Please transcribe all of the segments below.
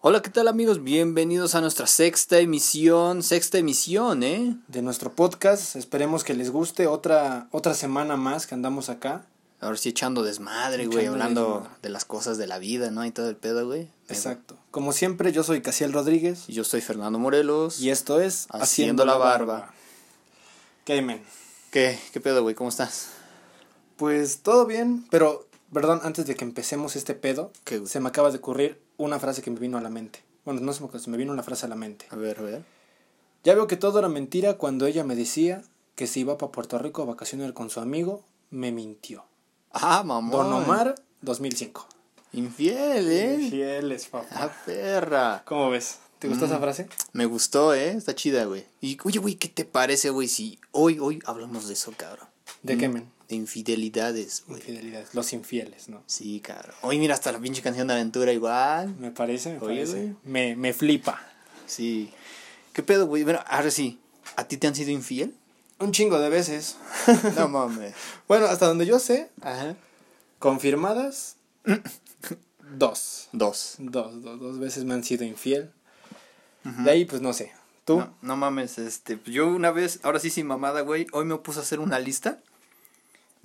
Hola, ¿qué tal amigos? Bienvenidos a nuestra sexta emisión, sexta emisión, ¿eh? De nuestro podcast, esperemos que les guste otra, otra semana más que andamos acá. Ahora sí echando desmadre, güey, hablando desmadre. de las cosas de la vida, ¿no? Y todo el pedo, güey. Exacto. Como siempre, yo soy Casiel Rodríguez Y yo soy Fernando Morelos. y esto es Haciendo la barba. ¿Qué, men? ¿Qué? ¿Qué pedo, güey? ¿Cómo estás? Pues todo bien, pero, perdón, antes de que empecemos este pedo, se me acaba de ocurrir una frase que me vino a la mente. Bueno, no se me, se me vino una frase a la mente. A ver, a ver. Ya veo que todo era mentira cuando ella me decía que se iba para Puerto Rico a vacacionar con su amigo, me mintió. Ah, mamón. Don Omar, 2005. Infiel, ¿eh? Fieles, papá. Ah, perra. ¿Cómo ves? ¿Te gustó Mm. esa frase? Me gustó, ¿eh? Está chida, güey. Y, oye, güey, ¿qué te parece, güey? Si hoy, hoy hablamos de eso, cabrón. ¿De Mm, qué, men? De infidelidades, güey. Infidelidades, los infieles, ¿no? Sí, cabrón. Hoy mira hasta la pinche canción de aventura igual. Me parece, me Oye, parece. güey. Me, me flipa. Sí. ¿Qué pedo, güey? Bueno, ahora sí. ¿A ti te han sido infiel? Un chingo de veces. No mames. bueno, hasta donde yo sé, Ajá. confirmadas, dos. Dos. Dos, dos, dos veces me han sido infiel. De ahí, pues no sé. ¿Tú? No, no mames, este. Yo una vez, ahora sí sin mamada, güey. Hoy me puse a hacer una lista.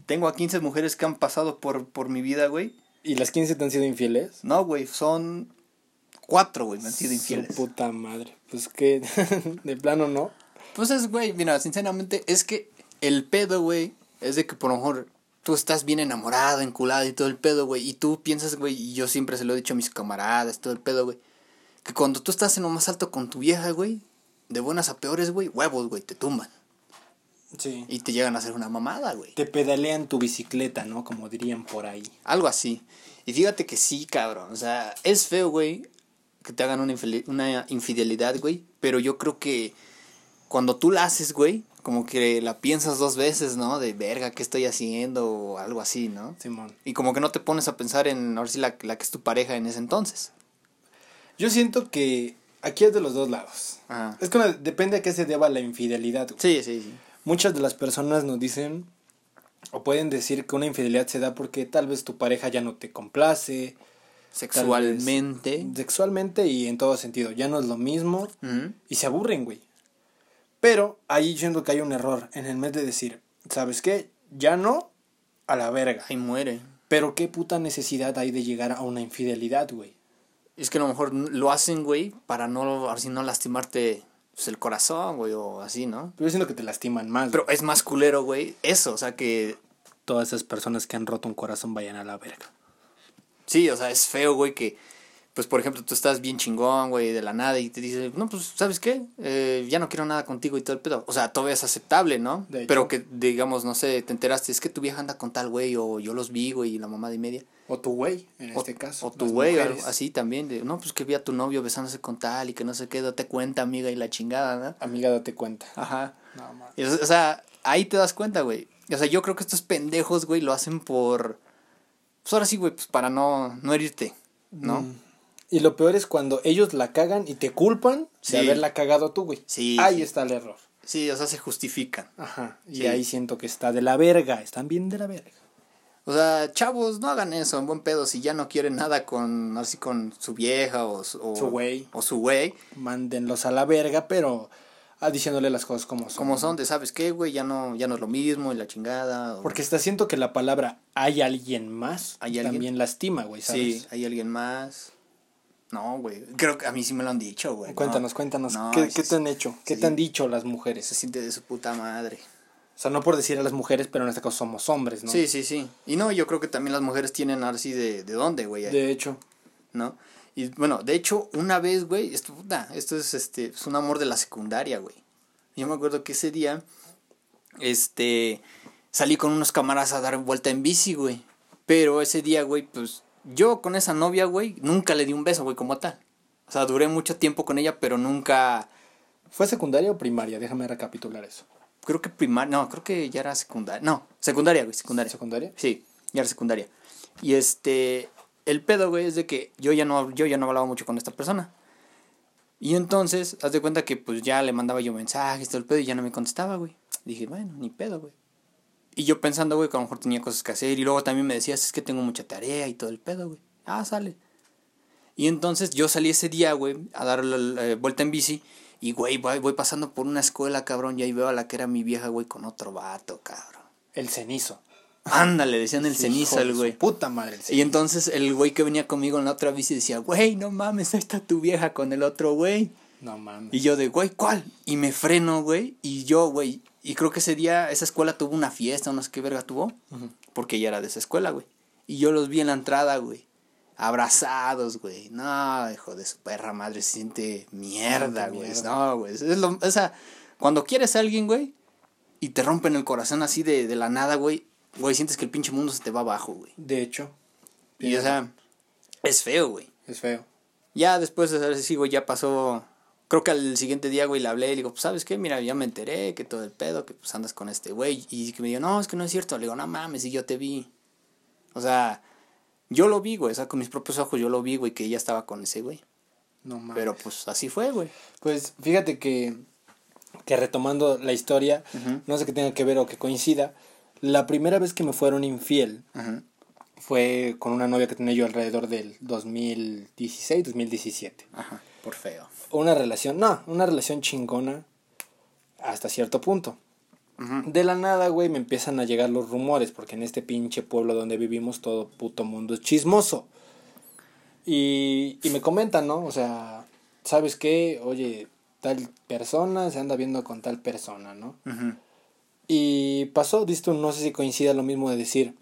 Tengo a 15 mujeres que han pasado por, por mi vida, güey. ¿Y las 15 te han sido infieles? No, güey, son cuatro, güey, me han sido Su infieles. puta madre. Pues que, de plano no. Pues es, güey, mira, sinceramente, es que el pedo, güey, es de que por lo mejor tú estás bien enamorado, enculado y todo el pedo, güey, y tú piensas, güey, y yo siempre se lo he dicho a mis camaradas, todo el pedo, güey, que cuando tú estás en lo más alto con tu vieja, güey, de buenas a peores, güey, huevos, güey, te tumban Sí. y te llegan a hacer una mamada, güey. Te pedalean tu bicicleta, ¿no? Como dirían por ahí. Algo así. Y fíjate que sí, cabrón, o sea, es feo, güey, que te hagan una, infidelidad, güey, pero yo creo que cuando tú la haces, güey, como que la piensas dos veces, ¿no? De verga, ¿qué estoy haciendo? O algo así, ¿no? Simón. Y como que no te pones a pensar en, ahora sí, la, la que es tu pareja en ese entonces. Yo siento que aquí es de los dos lados. Ajá. Es que depende a qué se deba la infidelidad. güey. Sí, sí, sí. Muchas de las personas nos dicen o pueden decir que una infidelidad se da porque tal vez tu pareja ya no te complace Sexualmente. sexualmente y en todo sentido. Ya no es lo mismo y se aburren, güey. Pero ahí siento que hay un error en el mes de decir, ¿sabes qué? Ya no, a la verga. Ahí muere. Pero qué puta necesidad hay de llegar a una infidelidad, güey. Es que a lo mejor lo hacen, güey, para no, ahora sí, no lastimarte pues, el corazón, güey, o así, ¿no? Pero yo siento que te lastiman más. Pero güey. es más culero, güey, eso, o sea que todas esas personas que han roto un corazón vayan a la verga. Sí, o sea, es feo, güey, que, pues, por ejemplo, tú estás bien chingón, güey, de la nada y te dice, no, pues, ¿sabes qué? Eh, ya no quiero nada contigo y todo el pedo. O sea, todavía es aceptable, ¿no? Pero que, digamos, no sé, te enteraste, es que tu vieja anda con tal güey o yo los vi, güey, y la mamá de media. O tu güey, en O, este caso. o tu güey, algo así también. De, no, pues que vi a tu novio besándose con tal y que no sé qué, date cuenta, amiga, y la chingada, ¿no? Amiga, date cuenta. Ajá. No. Y, o sea, ahí te das cuenta, güey. O sea, yo creo que estos pendejos, güey, lo hacen por... Pues ahora sí, güey, pues para no, no herirte, ¿no? Mm. Y lo peor es cuando ellos la cagan y te culpan Sí. de haberla cagado tú, güey. Sí, Ahí sí. está el error. Sí, o sea, se justifican. Ajá. Y Sí. ahí siento que está de la verga. Están bien de la verga. O sea, chavos, no hagan eso en buen pedo si ya no quieren nada con, así con su vieja o su, o, Su güey. O su güey. Mándenlos a la verga, pero ah, diciéndole las cosas como son. Como son de, ¿sabes qué, güey? Ya no, ya no es lo mismo y la chingada. o- Porque está siento que la palabra hay alguien más ¿Hay alguien? también lastima, güey, ¿sabes? Sí, hay alguien más. No, güey. Creo que a mí sí me lo han dicho, güey. Cuéntanos, No. cuéntanos. No, ¿Qué, sí, qué te han hecho? ¿Qué sí. te han dicho las Se mujeres? siente de su puta madre. O sea, no por decir a las mujeres, pero en este caso somos hombres, ¿no? Sí, sí, sí. Y no, yo creo que también las mujeres tienen así de, de dónde, güey. De hecho. ¿no? Y bueno, de hecho, una vez, güey, esto, puta, esto es este, es un amor de la secundaria, güey. Yo me acuerdo que ese día, este, salí con unos camaradas a dar vuelta en bici, güey. Pero ese día, güey, pues, yo con esa novia, güey, nunca le di un beso, güey, como tal. O sea, duré mucho tiempo con ella, pero nunca, ¿Fue secundaria o primaria? Déjame recapitular eso. Creo que primaria, no, creo que ya era secundaria. No, secundaria, güey, secundaria. ¿Secundaria? Sí, ya era secundaria. Y este, el pedo, güey, es de que yo ya no, yo ya no hablaba mucho con esta persona. Y entonces, haz de cuenta que pues ya le mandaba yo mensajes, todo el pedo, y ya no me contestaba, güey. Dije, bueno, ni pedo, güey. Y yo pensando, güey, que a lo mejor tenía cosas que hacer. Y luego también me decías, es que tengo mucha tarea y todo el pedo, güey. Ah, sale. Y entonces yo salí ese día, güey, a dar la, la vuelta en bici. Y, güey, voy, voy pasando por una escuela, cabrón, y ahí veo a la que era mi vieja, güey, con otro vato, cabrón. El cenizo. Ándale, decían el cenizo su güey. Puta madre, el Y entonces el güey que venía conmigo en la otra bici decía, güey, no mames, ahí está tu vieja con el otro güey. No mames. Y yo de, güey, ¿cuál? Y me freno, güey. Y yo, güey, y creo que ese día esa escuela tuvo una fiesta, no sé qué verga tuvo. Porque ya era de esa escuela, güey. Y yo los vi en la entrada, güey. Abrazados, güey. No, hijo de su perra madre, se siente mierda, güey. No, güey. Es lo, o sea, cuando quieres a alguien, güey, y te rompen el corazón así de, de la nada, güey, güey, sientes que el pinche mundo se te va abajo, güey. De hecho, Y, o sea, es feo, güey. es feo. Ya después de hacer sí, güey, ya pasó. Creo que al siguiente día, güey, le hablé y le digo, pues, ¿sabes qué? Mira, ya me enteré que todo el pedo, que pues andas con este güey. Y que me dijo, no, es que no es cierto. Le digo, no mames, y yo te vi. O sea, yo lo vi, güey, o sea, con mis propios ojos yo lo vi, güey, que ella estaba con ese güey. No mames. Pero pues así fue, güey. Pues fíjate que, que retomando la historia, no sé que tenga que ver o que coincida, la primera vez que me fueron infiel fue con una novia que tenía yo alrededor del 2016, 2017. Ajá, por feo. Una relación, no, una relación chingona hasta cierto punto. De la nada, güey, me empiezan a llegar los rumores, porque en este pinche pueblo donde vivimos todo puto mundo es chismoso. Y, y me comentan, ¿no? O sea, ¿sabes qué? Oye, tal persona se anda viendo con tal persona, ¿no? Y pasó, dices tú, no sé si coincida lo mismo de decir,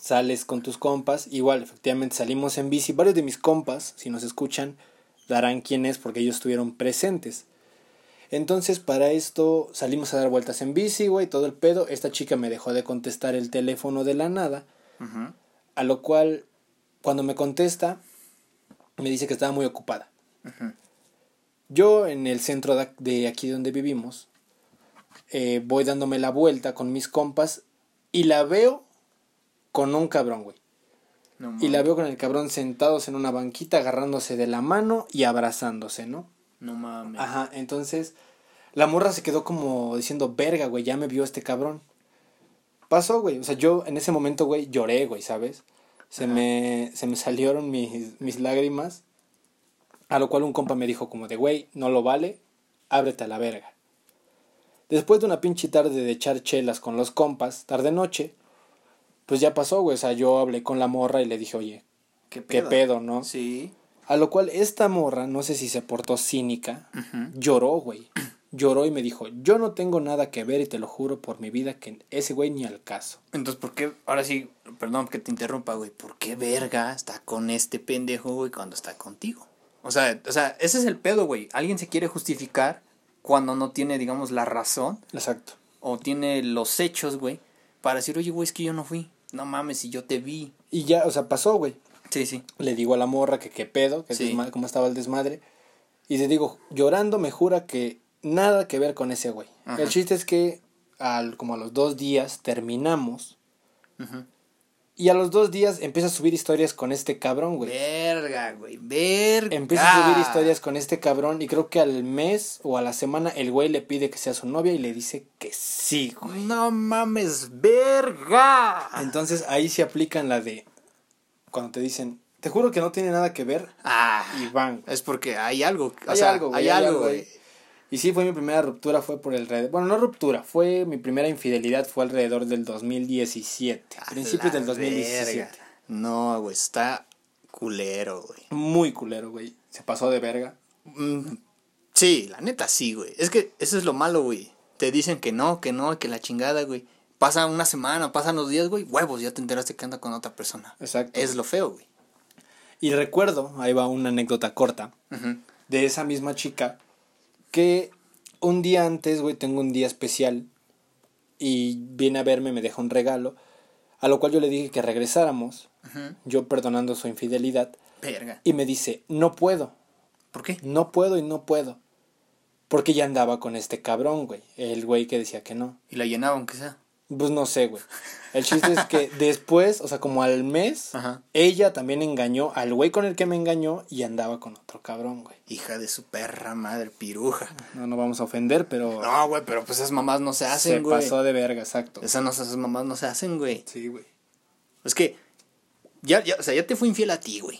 sales con tus compas, igual, efectivamente salimos en bici, varios de mis compas, si nos escuchan, darán quién es porque ellos estuvieron presentes. Entonces, para esto salimos a dar vueltas en bici, güey, todo el pedo. Esta chica me dejó de contestar el teléfono de la nada, a lo cual, cuando me contesta, me dice que estaba muy ocupada. Yo en el centro de, aquí donde vivimos, eh, voy dándome la vuelta con mis compas y la veo con un cabrón, güey. No Y la veo con el cabrón sentados en una banquita, agarrándose de la mano y abrazándose, ¿no? No mames. Ajá, entonces la morra se quedó como diciendo, verga, güey, ya me vio este cabrón. Pasó, güey, o sea, yo en ese momento, güey, lloré, güey, ¿sabes? Se Ajá. me, se me salieron mis, mis lágrimas, a lo cual un compa me dijo como de, güey, no lo vale, ábrete a la verga. Después de una pinche tarde de echar chelas con los compas, tarde noche, pues ya pasó, güey, o sea, yo hablé con la morra y le dije, oye, ¿Qué pedo, ¿no? Sí. A lo cual esta morra, no sé si se portó cínica, lloró, güey. Lloró y me dijo, yo no tengo nada que ver y te lo juro por mi vida que ese güey ni al caso. Entonces, ¿por qué? Ahora sí, perdón que te interrumpa, güey. ¿Por qué verga está con este pendejo, güey, cuando está contigo? O sea, o sea, ese es el pedo, güey. Alguien se quiere justificar cuando no tiene, digamos, la razón Exacto. o tiene los hechos, güey, para decir, oye, güey, es que yo no fui. No mames, si yo te vi. Y ya, o sea, pasó, güey. Sí, sí. Le digo a la morra que qué pedo, que Sí. cómo estaba el desmadre. Y le digo, llorando me jura que nada que ver con ese güey. Ajá. El chiste es que al, como a los dos días terminamos. Y a los dos días empieza a subir historias con este cabrón, güey. Verga, güey. Verga. Empieza a subir historias con este cabrón y creo que al mes o a la semana el güey le pide que sea su novia y le dice que sí, güey. No mames, verga. Entonces ahí se aplican la de cuando te dicen, te juro que no tiene nada que ver Ah, y van. es porque hay algo. O Hay sea, algo, güey, hay hay algo, güey. Y sí, fue mi primera ruptura, fue por el. Bueno, no ruptura, fue mi primera infidelidad, fue alrededor del 2017. A Principios del 2017. verga. No, güey, está culero, güey. Muy culero, güey. Se pasó de verga. Mm, sí, la neta sí, güey. Es que eso es lo malo, güey. Te dicen que no, que no, que la chingada, güey. Pasa una semana, pasan los días, güey. Huevos, ya te enteraste que anda con otra persona. Exacto. Es lo feo, güey. Y recuerdo, ahí va una anécdota corta. De esa misma chica que un día antes, güey, tengo un día especial y viene a verme, me deja un regalo, a lo cual yo le dije que regresáramos, yo perdonando su infidelidad, Verga. y me dice, no puedo, ¿Por qué? no puedo y no puedo, porque ya andaba con este cabrón, güey, el güey que decía que no. Y la llenaba, aunque sea. Pues no sé, güey. El chiste es que después, o sea, como al mes, Ajá. ella también engañó al güey con el que me engañó y andaba con otro cabrón, güey. Hija de su perra madre, piruja. No, no vamos a ofender, pero... No, güey, pero pues esas mamás no se Se hacen, güey. pasó de verga, exacto. Esas, no, esas mamás no se hacen, güey. Sí, güey. Es que, ya, ya, o sea, ya te fue infiel a ti, güey.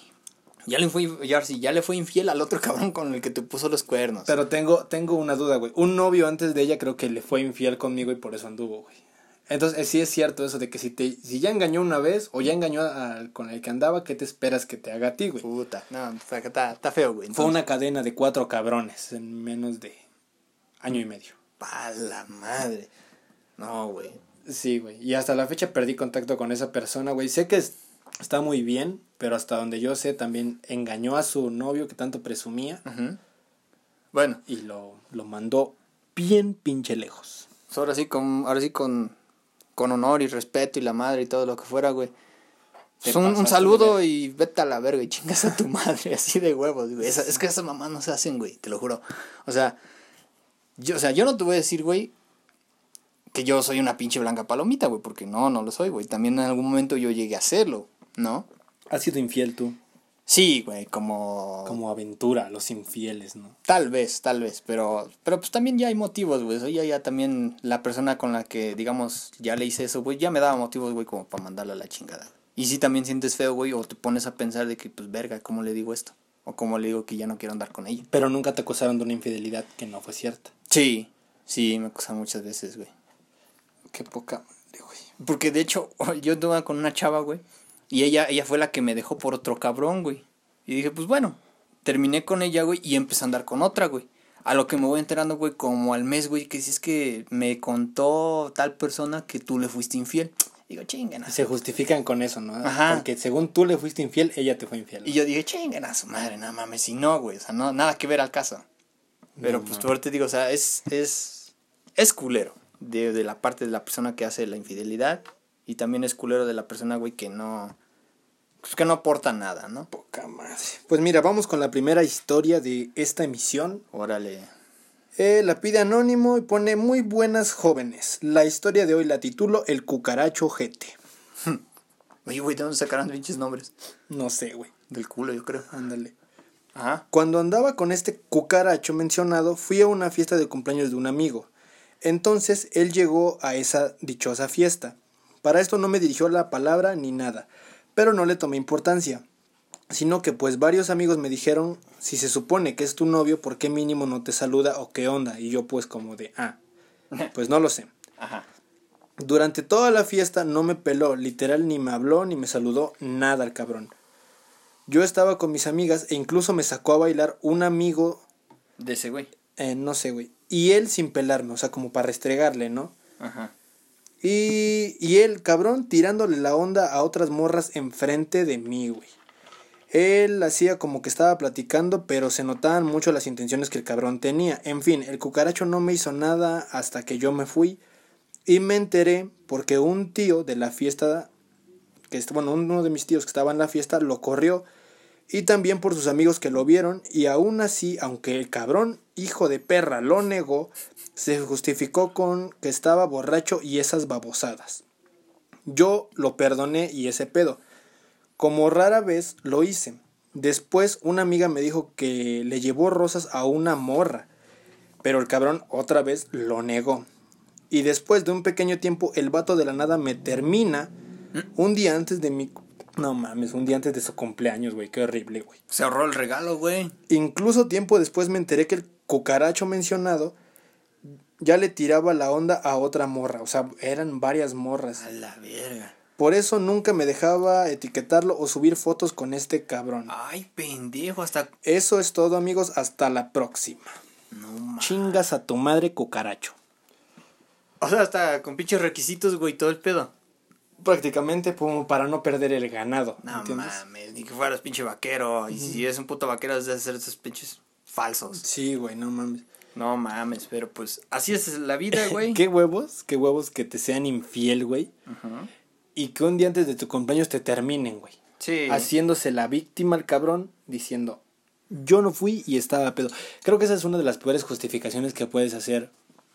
Ya le fue, ya, sí, ya le fue infiel al otro cabrón con el que te puso los cuernos. Pero tengo, tengo una duda, güey. Un novio antes de ella creo que le fue infiel conmigo y por eso anduvo, güey. Entonces, sí es cierto eso de que si te si ya engañó una vez o ya engañó con el que andaba, ¿qué te esperas que te haga a ti, güey? Puta, no, está, feo, güey. Fue una cadena de cuatro cabrones en menos de año y medio. Pa' la madre. No, güey. Sí, güey. Y hasta la fecha perdí contacto con esa persona, güey. Sé que es- está muy bien, pero hasta donde yo sé también engañó a su novio que tanto presumía Ujú. Bueno, y lo, lo mandó bien pinche lejos. pues ahora sí con, ahora sí con, con honor y respeto y la madre y todo lo que fuera, güey. Pues un, saludo y vete a la verga y chingas a tu madre, así de huevos, güey. Esa- es que esas mamás no se hacen, güey, te lo juro. O sea, yo, o sea, yo no te voy a decir, güey, que yo soy una pinche blanca palomita, güey, porque no, no lo soy, güey. También en algún momento yo llegué a hacerlo, ¿no? Has sido infiel tú, Sí, güey, como... como aventura, los infieles, ¿no? Tal vez, tal vez, pero, pero pues también ya hay motivos, güey. Ya, ya también la persona con la que, digamos, ya le hice eso, güey, ya me daba motivos, güey, como para mandarla a la chingada. Y si también sientes feo, güey, o te pones a pensar de que, pues, verga, ¿cómo le digo esto? O cómo le digo que ya no quiero andar con ella. Pero nunca te acusaron de una infidelidad que no fue cierta. Sí, sí, me acusan muchas veces, güey. Qué poca madre, güey. Porque de hecho, yo andaba con una chava, güey. Y ella, ella fue la que me dejó por otro cabrón, güey. Y dije, pues bueno, terminé con ella, güey, y empecé a andar con otra, güey. A lo que me voy enterando, güey, como al mes, güey, que si es que me contó tal persona que tú le fuiste infiel. Digo, chingan. a Se su-". justifican con eso, ¿no? Ajá. Porque según tú le fuiste infiel, ella te fue infiel. Y yo dije, chingan a su madre, no mames, si no, güey. O sea, no, nada que ver al caso. Pero No, pues no. te digo, o sea, es, es, es culero de, de la parte de la persona que hace la infidelidad. Y también es culero de la persona, güey, que no, pues que no aporta nada, ¿no? Poca madre. Pues mira, vamos con la primera historia de esta emisión. Órale. Eh, la pide anónimo y pone muy buenas jóvenes. La historia de hoy la titulo El cucaracho jete. Oye, güey, ¿de dónde sacaron pinches nombres? No sé, güey. Del culo, yo creo. Ándale. Ajá. Cuando andaba con este cucaracho mencionado, fui a una fiesta de cumpleaños de un amigo. Entonces él llegó a esa dichosa fiesta. Para esto no me dirigió la palabra ni nada, pero no le tomé importancia. Sino que pues varios amigos me dijeron, si se supone que es tu novio, ¿por qué mínimo no te saluda o qué onda? Y yo pues como de, ah, pues no lo sé. Ajá. Durante toda la fiesta no me peló, literal ni me habló ni me saludó, nada el cabrón. Yo estaba con mis amigas e incluso me sacó a bailar un amigo De ese güey. eh, no sé, güey. Y él sin pelarme, o sea, como para restregarle, ¿no? Ajá. Y, y él, cabrón, tirándole la onda a otras morras enfrente de mí, güey. Él hacía como que estaba platicando, pero se notaban mucho las intenciones que el cabrón tenía. En fin, el cucaracho no me hizo nada hasta que yo me fui. Y me enteré porque un tío de la fiesta, que bueno, uno de mis tíos que estaba en la fiesta, lo corrió. Y también por sus amigos que lo vieron. Y aún así, aunque el cabrón, hijo de perra, lo negó, se justificó con que estaba borracho y esas babosadas. Yo lo perdoné y ese pedo. Como rara vez lo hice. Después una amiga me dijo que le llevó rosas a una morra. Pero el cabrón otra vez lo negó. Y después de un pequeño tiempo el vato de la nada me termina un día antes de mi... No mames, un día antes de su cumpleaños, güey. Qué horrible, güey. Se ahorró el regalo, güey. Incluso tiempo después me enteré que el cucaracho mencionado ya le tiraba la onda a otra morra. O sea, eran varias morras. A la verga. Por eso nunca me dejaba etiquetarlo o subir fotos con este cabrón. Ay, pendejo, hasta. Eso es todo, amigos. Hasta la próxima. No mames. Chingas a tu madre, cucaracho. O sea, hasta con pinches requisitos, güey, todo el pedo. Prácticamente como para no perder el ganado. No ¿entiendes? mames, ni que fueras pinche vaquero. Y si es un puto vaquero, has de hacer esos pinches falsos. Sí, güey, no mames. No mames, pero pues así es la vida, güey. ¿Qué huevos? ¿Qué huevos que te sean infiel, güey? Ajá. Y que un día antes de tu cumpleaños te terminen, güey. Sí. haciéndose la víctima al cabrón, diciendo, yo no fui y estaba pedo. Creo que esa es una de las peores justificaciones que puedes hacer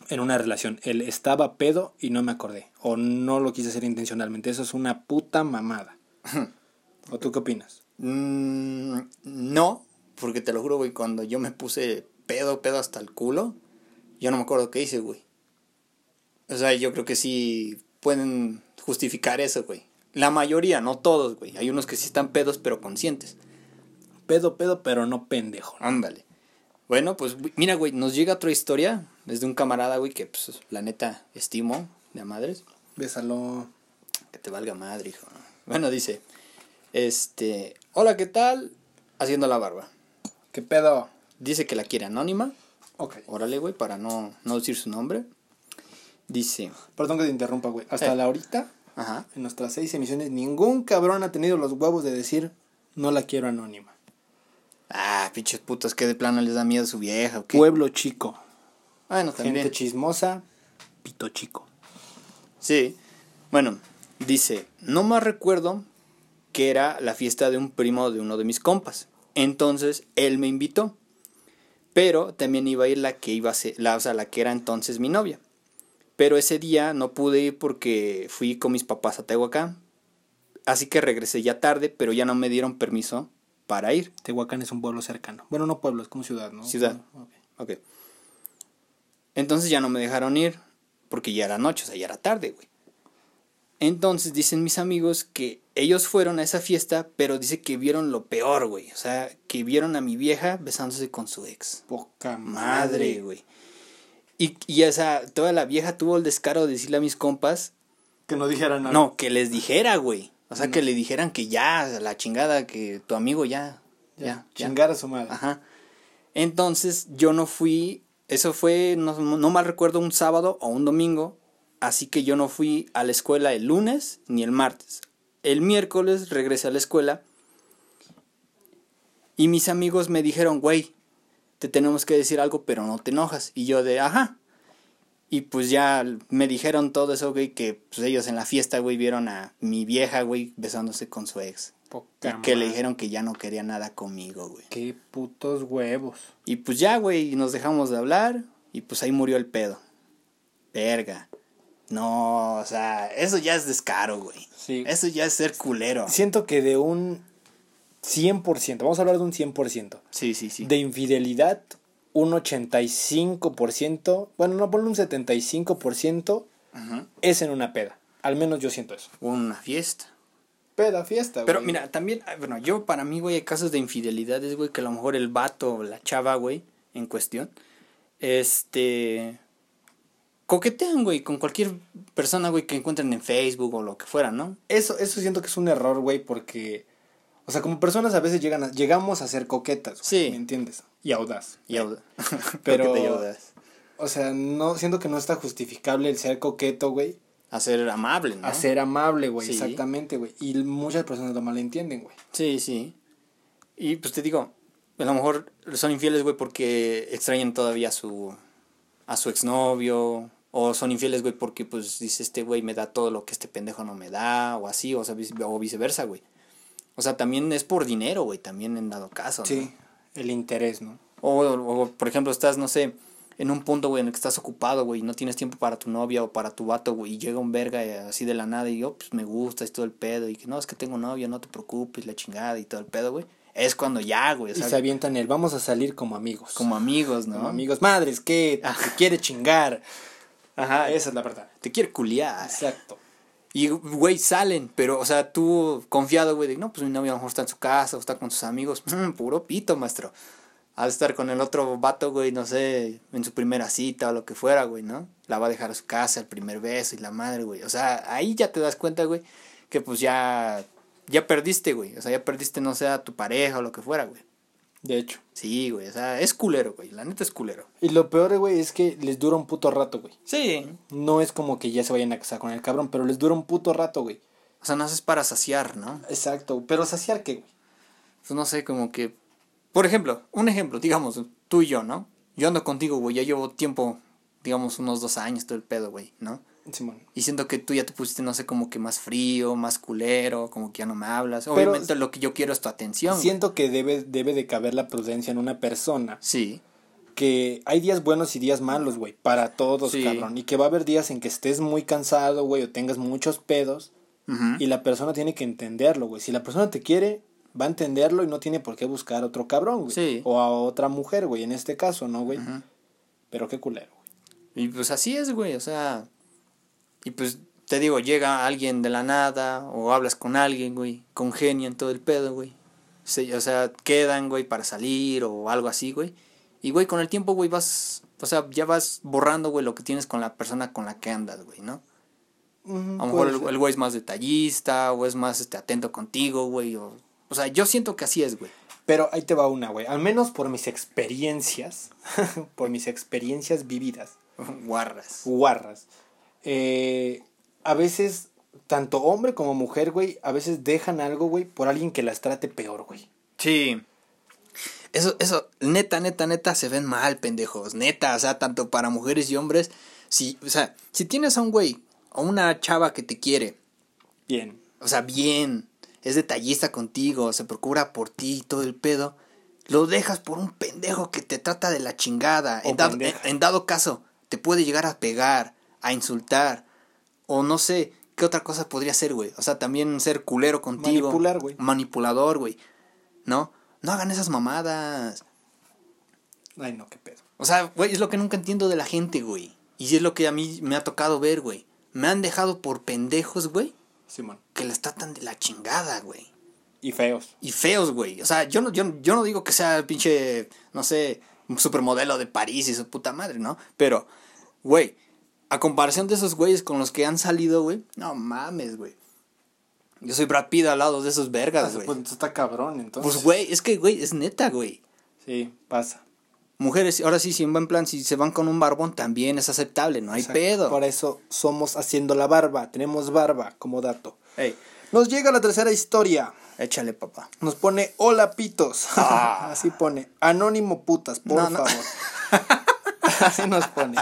en una relación. El estaba pedo y no me acordé. O no lo quise hacer intencionalmente. Eso es una puta mamada. ¿O tú qué opinas? Mm, no, porque te lo juro, güey, cuando yo me puse pedo, pedo hasta el culo, yo no me acuerdo qué hice, güey. O sea, yo creo que sí pueden justificar eso, güey. La mayoría, no todos, güey. Hay unos que sí están pedos, pero conscientes. Pedo, pedo, pero no pendejo. Ándale. Bueno, pues mira, güey, nos llega otra historia desde un camarada, güey, que pues la neta estimo de a madres. Bésalo. Que te valga madre, hijo. Bueno, dice, este, hola, ¿qué tal? Haciendo la barba. ¿Qué pedo? Dice que la quiere anónima. Ok. Órale, güey, para no, no decir su nombre. Dice, Perdón que te interrumpa, güey. Hasta Eh. la ahorita, ajá, en nuestras seis emisiones, ningún cabrón ha tenido los huevos de decir no la quiero anónima. ah, pinches putos, que de plano les da miedo su vieja, ¿o qué? Pueblo chico. Bueno, también. Gente chismosa, pito chico. Sí. Bueno, dice, no más recuerdo que era la fiesta de un primo de uno de mis compas. Entonces, él me invitó. Pero también iba a ir la que iba a ser, la, o sea, la que era entonces mi novia. Pero ese día no pude ir porque fui con mis papás a Tehuacán. Así que regresé ya tarde, pero ya no me dieron permiso para ir. Tehuacán es un pueblo cercano. Bueno, no pueblo, es como ciudad, ¿no? Ciudad. Ok. Ok. Entonces ya no me dejaron ir porque ya era noche, o sea, ya era tarde, güey. Entonces dicen mis amigos que ellos fueron a esa fiesta, pero dice que vieron lo peor, güey. O sea, que vieron a mi vieja besándose con su ex. Poca Madre, güey. Y, y esa, toda la vieja tuvo el descaro de decirle a mis compas, Que no dijeran nada. no, que les dijera, güey. O sea, que le dijeran que ya, la chingada, que tu amigo ya, ya, Ya, ya. chingar a su madre. Ajá. Entonces yo no fui, eso fue, no, no mal recuerdo, un sábado o un domingo, así que yo no fui a la escuela el lunes ni el martes. El miércoles regresé a la escuela y mis amigos me dijeron, güey, te tenemos que decir algo, pero no te enojas. Y yo de, ajá. Y pues ya me dijeron todo eso, güey, que pues ellos en la fiesta, güey, vieron a mi vieja, güey, besándose con su ex. Y Poca que le dijeron que ya no quería nada conmigo, güey. Qué putos huevos. Y pues ya, güey, nos dejamos de hablar y pues ahí murió el pedo. Verga. No, o sea, eso ya es descaro, güey. Sí. Eso ya es ser culero. Siento que de un 100%, vamos a hablar de un 100%, Sí, sí, sí. de infidelidad, un 85%, bueno, no, ponle un 75% Ajá. es en una peda. Al menos yo siento eso. Una fiesta. Peda, fiesta, Pero güey. mira, también, ah, bueno, yo para mí, güey, hay casos de infidelidades, güey, que a lo mejor el vato o la chava, güey, en cuestión, este, coquetean, güey, con cualquier persona, güey, que encuentren en Facebook o lo que fuera, ¿no? Eso, eso siento que es un error, güey, porque... O sea, como personas a veces llegan a- llegamos a ser coquetas, güey, Sí. ¿me entiendes? Y audaz. Y auda- Pero- y audaz. O sea, no siento que no está justificable el ser coqueto, güey. A ser amable, ¿no? A ser amable, güey, Sí. exactamente, güey. Y muchas personas lo malentienden, güey. Sí, sí. Y pues te digo, a lo mejor son infieles, güey, porque extrañan todavía a su, a su exnovio. O son infieles, güey, porque pues dice este güey me da todo lo que este pendejo no me da. O así, o, sea, vice- o viceversa, güey. O sea, también es por dinero, güey, también en dado caso. ¿no? Sí, el interés, ¿no? O, o, por ejemplo, estás, no sé, en un punto, güey, en el que estás ocupado, güey, y no tienes tiempo para tu novia o para tu vato, güey, y llega un verga eh, así de la nada y yo, pues me gusta, es todo el pedo, y que no, es que tengo novia, no te preocupes, la chingada y todo el pedo, güey. Es cuando ya, güey, o Y se avientan el vamos a salir como amigos. como amigos, ¿no? Como amigos. Madres, ¿qué? Te quiere chingar. Ajá, Esa es la verdad. te quiere culiar. Exacto. Y, güey, salen, pero, o sea, tú confiado, güey, de, no, pues mi novia a lo mejor está en su casa o está con sus amigos. Mm, puro pito, maestro. Al estar con el otro vato, güey, no sé, en su primera cita o lo que fuera, güey, ¿no? La va a dejar a su casa, el primer beso y la madre, güey. O sea, ahí ya te das cuenta, güey, que pues ya, ya perdiste, güey. O sea, ya perdiste, no sé, a tu pareja o lo que fuera, güey. De hecho. Sí, güey, o sea, es culero, güey. La neta es culero. Y lo peor, güey, es que les dura un puto rato, güey. Sí. No es como que ya se vayan a casar con el cabrón, pero les dura un puto rato, güey. O sea, no haces para saciar, ¿no? Exacto. Pero saciar qué, güey. pues no sé, como que... Por ejemplo, un ejemplo, digamos, tú y yo, ¿no? Yo ando contigo, güey, ya llevo tiempo, digamos, unos dos años, todo el pedo, güey, ¿no? Simón. Y siento que tú ya te pusiste, no sé, como que más frío, más culero, como que ya no me hablas. Pero- Obviamente lo que yo quiero es tu atención. güey. Siento que debe, debe de caber la prudencia en una persona. Sí, Que hay días buenos y días malos, güey. Para todos, Sí. cabrón. Y que va a haber días en que estés muy cansado, güey, o tengas muchos pedos. Y la persona tiene que entenderlo, güey. Si la persona te quiere, va a entenderlo y no tiene por qué buscar a otro cabrón, güey. Sí. O a otra mujer, güey, en este caso, ¿no, güey? Pero qué culero, güey. Y pues así es, güey, o sea... Y pues te digo, llega alguien de la nada o hablas con alguien, güey, congenian todo el pedo, güey. Se, o sea, quedan, güey, para salir o algo así, güey. Y, güey, con el tiempo, güey, vas, o sea, ya vas borrando, güey, lo que tienes con la persona con la que andas, güey, ¿no? A lo mejor el, el güey es más detallista o es más este, atento contigo, güey. O, o sea, yo siento que así es, güey. Pero ahí te va una, güey. Al menos por mis experiencias, por mis experiencias vividas, Guarras. guarras. Eh, a veces, tanto hombre como mujer, güey, a veces dejan algo, güey, por alguien que las trate peor, güey. Sí. Eso, eso, neta, neta, neta, se ven mal, pendejos. Neta, o sea, tanto para mujeres y hombres. Si, o sea, si tienes a un güey o una chava que te quiere, Bien. o sea, bien, es detallista contigo, se procura por ti y todo el pedo, lo dejas por un pendejo que te trata de la chingada. En dado, en dado caso, te puede llegar a pegar, a insultar, o no sé, ¿qué otra cosa podría ser, güey? O sea, también ser culero contigo. Manipular, güey. Manipulador, güey. ¿No? No hagan esas mamadas. Ay, no, qué pedo. O sea, güey, es lo que nunca entiendo de la gente, güey. Y es lo que a mí me ha tocado ver, güey. Me han dejado por pendejos, güey, Simón. que les tratan de la chingada, güey. Y feos. Y feos, güey. O sea, yo no, yo, yo no digo que sea pinche, no sé, un supermodelo de París y su puta madre, ¿no? Pero, güey, a comparación de esos güeyes con los que han salido, güey, no mames, güey. Yo soy Brad Pitt al lado de esos vergas, güey. Pues está cabrón, entonces. Pues, güey, es que, güey, es neta, güey. Sí, pasa. Mujeres, ahora sí, si en buen plan, si se van con un barbón, también es aceptable, no hay Exacto. pedo. Por eso somos haciendo la barba. Tenemos barba como dato. Ey, Nos llega la tercera historia. échale, papá. Nos pone hola pitos. Ah. Así pone. Anónimo putas, por No, no. favor. Así nos pone.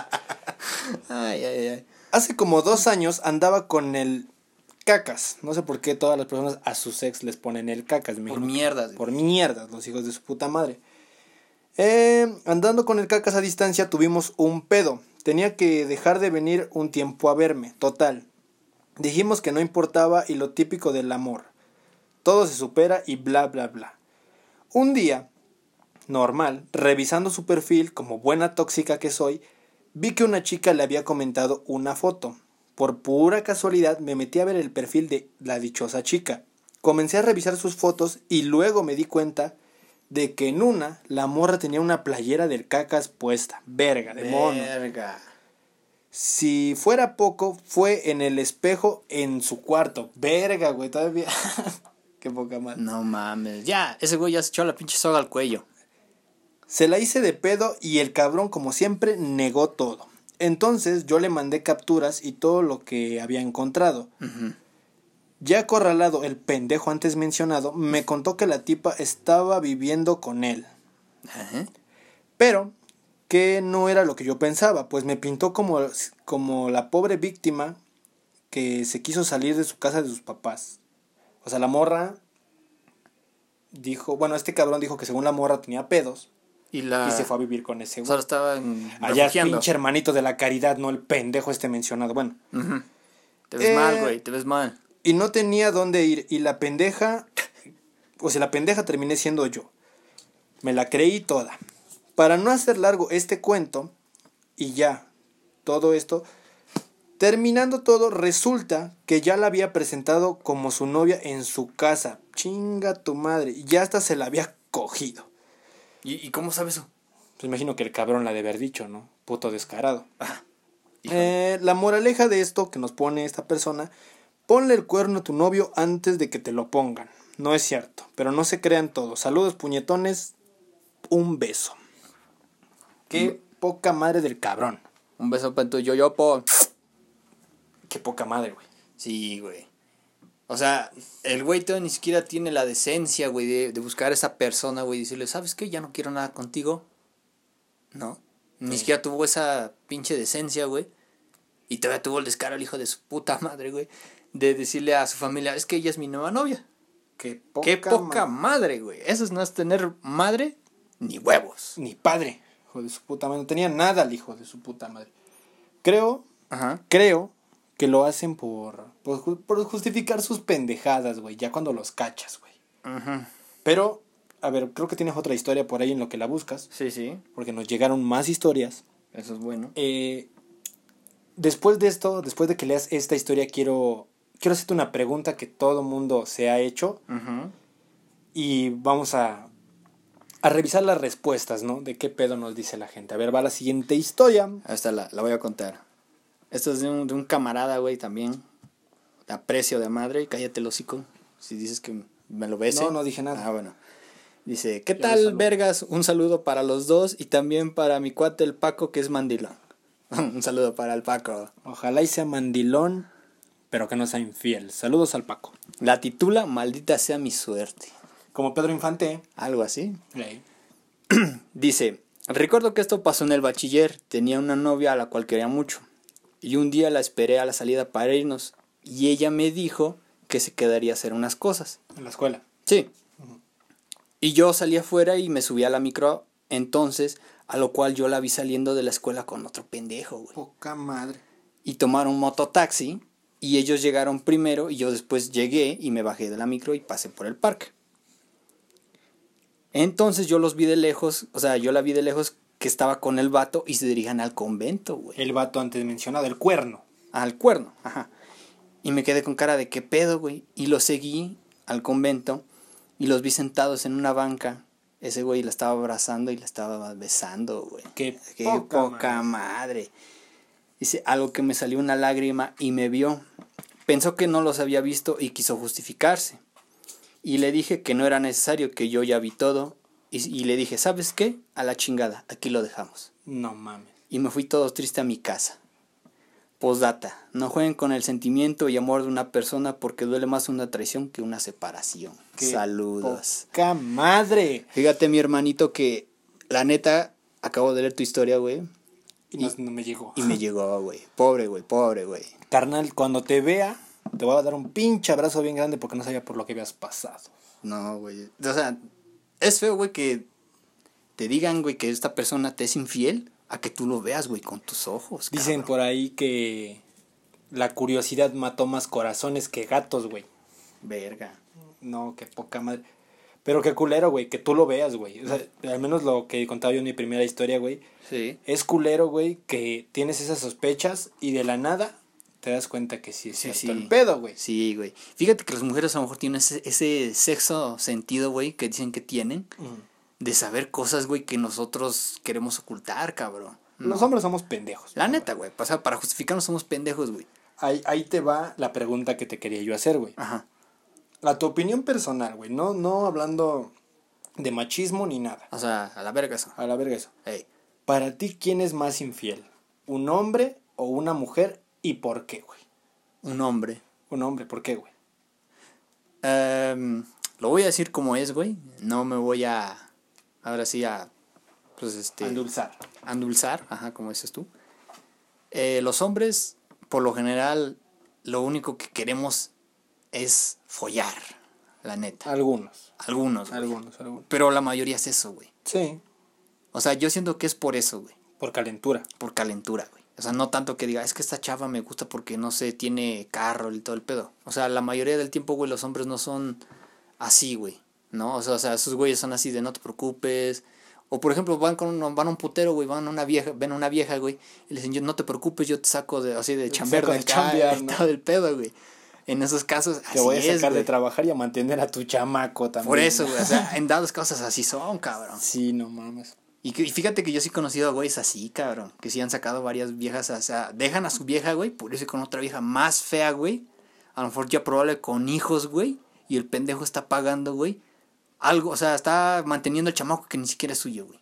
Ay, ay, ay. Hace como dos años andaba con el cacas. No sé por qué todas las personas a sus ex les ponen el cacas. me Por imagino. mierdas. Por mierdas, los hijos de su puta madre. Eh, andando con el cacas a distancia tuvimos un pedo. Tenía que dejar de venir un tiempo a verme. Total. Dijimos que no importaba y lo típico del amor. Todo se supera y bla bla bla. Un día, normal, revisando su perfil como buena tóxica que soy, vi que una chica le había comentado una foto. Por pura casualidad me metí a ver el perfil de la dichosa chica. Comencé a revisar sus fotos y luego me di cuenta de que en una la morra tenía una playera del cacas puesta. Verga, de mono. Verga. Si fuera poco, fue en el espejo en su cuarto. Verga, güey, todavía. Qué poca madre. No mames. Ya, ese güey ya se echó la pinche soga al cuello. Se la hice de pedo y el cabrón, como siempre, negó todo. Entonces yo le mandé capturas y todo lo que había encontrado. Ya acorralado el pendejo antes mencionado, me contó que la tipa estaba viviendo con él. Pero que no era lo que yo pensaba, pues me pintó como, como la pobre víctima que se quiso salir de su casa de sus papás. O sea, la morra dijo, bueno, este cabrón dijo que según la morra tenía pedos Y la. y se fue a vivir con ese güey. sea, lo estaban. Allá refugiando. pinche hermanito de la caridad, no el pendejo este mencionado. Bueno. Te ves Eh, mal, güey, te ves mal. y no tenía dónde ir. Y la pendeja, o sea, la pendeja terminé siendo yo. Me la creí toda. Para no hacer largo este cuento, y ya, todo esto, terminando todo, resulta que ya la había presentado como su novia en su casa. Chinga tu madre. Y ya hasta se la había cogido. ¿Y, y cómo sabes eso? Pues imagino que el cabrón la de haber dicho, ¿no? Puto descarado. Híjole. Eh, la moraleja de esto que nos pone esta persona, ponle el cuerno a tu novio antes de que te lo pongan. No es cierto, pero no se crean todos. Saludos puñetones, un beso. Qué poca madre del cabrón. Un beso para tu yoyopo. Qué poca madre, güey. Sí, güey. O sea, el güey todavía ni siquiera tiene la decencia, güey, de, de buscar a esa persona, güey, y decirle, ¿sabes qué? Ya no quiero nada contigo. No. Ni siquiera tuvo esa pinche decencia, güey. Y todavía tuvo el descaro el hijo de su puta madre, güey. De decirle a su familia, es que ella es mi nueva novia. Qué poca, Qué poca ma- madre, güey. Eso no es tener madre ni huevos. Ni padre, hijo de su puta madre. No tenía nada el hijo de su puta madre. Creo, Ajá. creo que lo hacen por, por, ju- por justificar sus pendejadas, güey. Ya cuando los cachas, güey. Ajá. Pero, a ver, creo que tienes otra historia por ahí en lo que la buscas, Sí, sí. porque nos llegaron más historias. Eso es bueno. Eh, después de esto, después de que leas esta historia, quiero, quiero hacerte una pregunta que todo mundo se ha hecho. Ajá. Y vamos a, a revisar las respuestas, ¿no? De qué pedo nos dice la gente. A ver, va la siguiente historia. Esta la, la voy a contar. Esto es de un, de un camarada, güey, también. De aprecio de madre. Cállate el hocico. Si dices que me lo ves. No, no dije nada. Ah, bueno. Dice, ¿qué Yo tal, vergas? Un saludo para los dos y también para mi cuate el Paco, que es mandilón. un saludo para el Paco. Ojalá y sea mandilón, pero que no sea infiel. Saludos al Paco. La titula Maldita sea mi suerte. Como Pedro Infante. Algo así. Dice, recuerdo que esto pasó en el bachiller, tenía una novia a la cual quería mucho, y un día la esperé a la salida para irnos, y ella me dijo que se quedaría a hacer unas cosas. En la escuela. Sí. Y yo salí afuera y me subí a la micro, entonces, a lo cual yo la vi saliendo de la escuela con otro pendejo, güey. Poca madre. Y tomaron mototaxi, y ellos llegaron primero, y yo después llegué y me bajé de la micro y pasé por el parque. Entonces yo los vi de lejos, o sea, yo la vi de lejos que estaba con el vato y se dirijan al convento, güey. El vato antes mencionado, el cuerno. Al cuerno, ajá. Y me quedé con cara de qué pedo, güey. Y los seguí al convento y los vi sentados en una banca. Ese güey la estaba abrazando y la estaba besando, güey. Qué Qué poca poca, madre. Dice algo que me salió una lágrima y me vio. Pensó que no los había visto y quiso justificarse. Y le dije que no era necesario, que yo ya vi todo. Y, y le dije, ¿sabes qué? A la chingada, aquí lo dejamos. No mames. Y me fui todo triste a mi casa. Postdata, no jueguen con el sentimiento y amor de una persona porque duele más una traición que una separación. Qué Saludos. Poca madre. Fíjate, mi hermanito, que la neta, acabo de leer tu historia, güey. Y no, no me llegó. Y me llegó, güey. Pobre, güey, pobre, güey. Carnal, cuando te vea, te voy a dar un pinche abrazo bien grande porque no sabía por lo que habías pasado. No, güey. O sea, es feo, güey, que te digan, güey, que esta persona te es infiel a que tú lo veas, güey, con tus ojos. Dicen cabrón. por ahí que la curiosidad mató más corazones que gatos, güey. Verga. No, qué poca madre. Pero qué culero, güey, que tú lo veas, güey. O sea, al menos lo que contaba yo en mi primera historia, güey. Sí. Es culero, güey, que tienes esas sospechas y de la nada te das cuenta que sí es Sí, cierto sí. el pedo, güey. Sí, güey. Fíjate que las mujeres a lo mejor tienen ese, ese sexo sentido, güey, que dicen que tienen, Mm. de saber cosas, güey, que nosotros queremos ocultar, cabrón. No. Los hombres somos pendejos. La neta, güey. O sea, para justificarnos somos pendejos, güey. Ahí, ahí te va la pregunta que te quería yo hacer, güey. Ajá. A tu opinión personal, güey. No, no hablando de machismo ni nada. O sea, a la verga eso. A la verga eso. Ey. Para ti, ¿quién es más infiel? ¿Un hombre o una mujer? ¿Y por qué, güey? Un hombre. Un hombre, ¿por qué, güey? Em, lo voy a decir como es, güey. No me voy a. Ahora sí a. Pues este. Endulzar. Andulzar, ajá, como dices tú. Eh, los hombres, por lo general, lo único que queremos es follar, la neta. Algunos. Algunos, güey. Algunos, algunos. Pero la mayoría es eso, güey. Sí. O sea, yo siento que es por eso, güey. Por calentura. Por calentura, güey. O sea, no tanto que diga, es que esta chava me gusta porque no sé, tiene carro y todo el pedo. O sea, la mayoría del tiempo, güey, los hombres no son así, güey. ¿No? O sea, o sea, esos güeyes son así de no te preocupes. O por ejemplo, van con un, van a un putero, güey, van a una vieja, ven a una vieja, güey, y le dicen, yo no te preocupes, yo te saco de así de te chambear de ¿no? todo el pedo, güey. En esos casos, Te así voy a es, sacar de trabajar y a mantener a tu chamaco también. Por eso, güey, o sea, en dados casos así son, cabrón. Sí, no mames. Y, que- y fíjate que yo sí he conocido a güeyes así, cabrón. Que sí han sacado varias viejas, o sea, dejan a su vieja, güey, por irse con otra vieja más fea, güey. A lo mejor ya probable con hijos, güey. Y el pendejo está pagando, güey. Algo, o sea, está manteniendo el chamaco que ni siquiera es suyo, güey.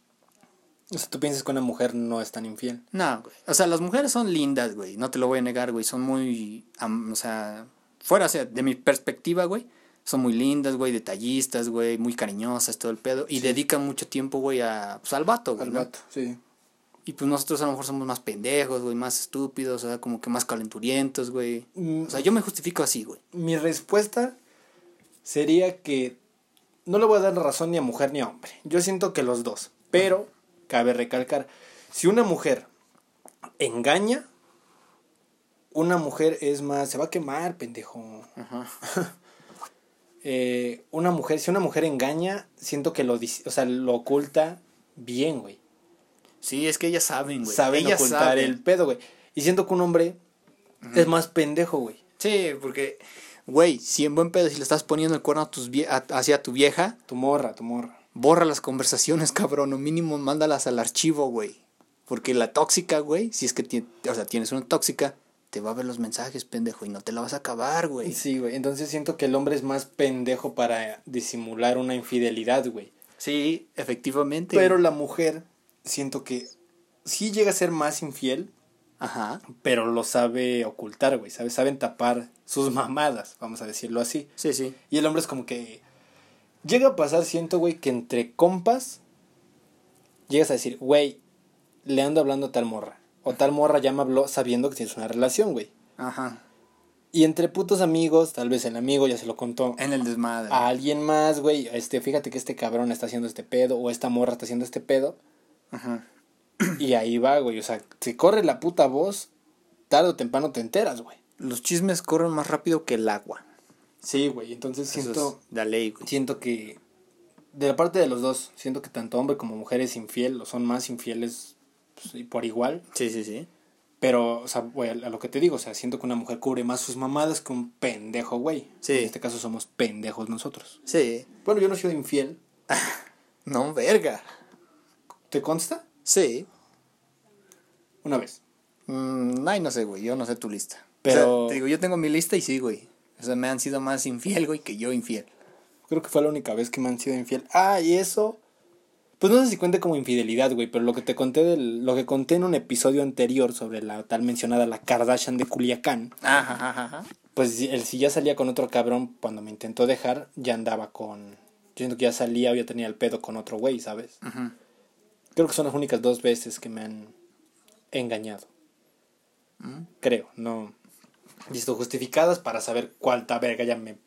O sea, tú piensas que una mujer no es tan infiel. No, güey. O sea, las mujeres son lindas, güey. No te lo voy a negar, güey. Son muy, am- o sea, fuera, o sea, de mi perspectiva, güey. Son muy lindas, güey, detallistas, güey, muy cariñosas, todo el pedo. Y dedican mucho tiempo, güey, a, pues, al vato, güey. Al ¿no? vato, sí. Y pues nosotros a lo mejor somos más pendejos, güey, más estúpidos, o sea, como que más calenturientos, güey. Mm. O sea, yo me justifico así, güey. Mi respuesta sería que no le voy a dar razón ni a mujer ni a hombre. Yo siento que los dos. Pero cabe recalcar, si una mujer engaña, una mujer es más, se va a quemar, pendejo. Ajá. Eh, una mujer, si una mujer engaña, siento que lo, o sea, lo oculta bien, güey. Sí, es que ellas saben, güey. Saben ellas ocultar saben. el pedo, güey. Y siento que un hombre es más pendejo, güey. Sí, porque, Güey, si en buen pedo, si le estás poniendo el cuerno a tus vie- a- hacia tu vieja, Tu morra, tu morra. borra las conversaciones, cabrón, o mínimo mándalas al archivo, güey. Porque la tóxica, güey, si es que o sea, tienes una tóxica, te va a ver los mensajes, pendejo, y no te la vas a acabar, güey. Sí, güey. Entonces siento que el hombre es más pendejo para disimular una infidelidad, güey. Sí, efectivamente. Pero la mujer, siento que sí llega a ser más infiel, Ajá. pero lo sabe ocultar, güey. Sabe, saben tapar sus mamadas, vamos a decirlo así. Sí, sí. Y el hombre es como que. Llega a pasar, siento, güey, que entre compas llegas a decir, güey, le ando hablando a tal morra. O tal morra ya me habló sabiendo que tienes una relación, güey. Ajá. Y entre putos amigos, tal vez el amigo ya se lo contó En el desmadre. a alguien más, güey. Este, fíjate que este cabrón está haciendo este pedo, o esta morra está haciendo este pedo. Ajá. Y ahí va, güey. O sea, si corre la puta voz, tarde o temprano te enteras, güey. Los chismes corren más rápido que el agua. Sí, güey. Entonces Eso siento. la ley, güey. siento que de la parte de los dos, siento que tanto hombre como mujer es infiel o son más infieles pues, y por igual. Sí, sí, sí. Pero, o sea, güey, a lo que te digo, o sea, siento que una mujer cubre más sus mamadas que un pendejo, güey. Sí. En este caso somos pendejos nosotros. Sí. Bueno, yo no he sido infiel. No, verga. ¿Te consta? Sí. Una vez. Mm, ay, no sé, güey. Yo no sé tu lista. Pero- O sea, te digo, yo tengo mi lista y sí, güey. O sea, me han sido más infiel, güey, que yo infiel. Creo que fue la única vez que me han sido infiel. Ah, y eso. Pues no sé si cuente como infidelidad, güey, pero lo que te conté del, lo que conté en un episodio anterior sobre la tal mencionada la Kardashian de Culiacán. Ajá, ajá, ajá. Pues el, si ya salía con otro cabrón cuando me intentó dejar, ya andaba con. Yo siento que ya salía o ya tenía el pedo con otro güey, ¿sabes? Creo que son las únicas dos veces que me han engañado. Creo, no. Listo, justificadas para saber cuánta verga ya me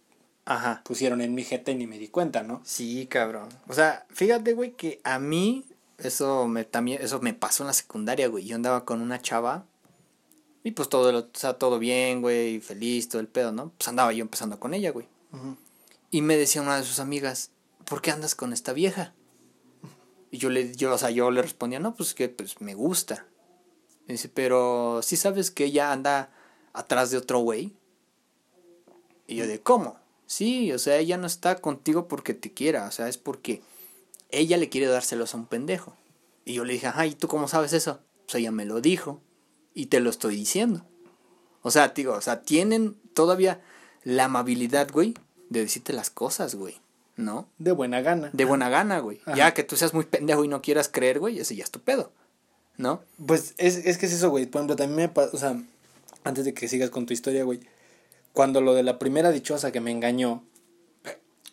Ajá. pusieron en mi jeta y ni me di cuenta, ¿no? Sí, cabrón. O sea, fíjate, güey, que a mí eso me también eso me pasó en la secundaria, güey. Yo andaba con una chava y pues todo o sea, todo bien, güey, feliz, todo el pedo, ¿no? Pues andaba yo empezando con ella, güey. Y me decía una de sus amigas, "¿Por qué andas con esta vieja?" Y yo le yo, o sea, yo le respondía, "No, pues que pues me gusta." Y dice, "Pero sí sabes que ella anda atrás de otro güey?" Y yo de, ¿cómo? Sí, o sea, ella no está contigo porque te quiera, o sea, es porque ella le quiere dar celos a un pendejo. Y yo le dije, ajá, ¿y tú cómo sabes eso? Pues ella me lo dijo y te lo estoy diciendo. O sea, digo, o sea, tienen todavía la amabilidad, güey, de decirte las cosas, güey, ¿no? De buena gana. De buena gana, güey. Ajá. Ya que tú seas muy pendejo y no quieras creer, güey, ese ya es tu pedo, ¿no? Pues es, es que es eso, güey. Por ejemplo, también me pasa, o sea, antes de que sigas con tu historia, güey. Cuando lo de la primera dichosa que me engañó,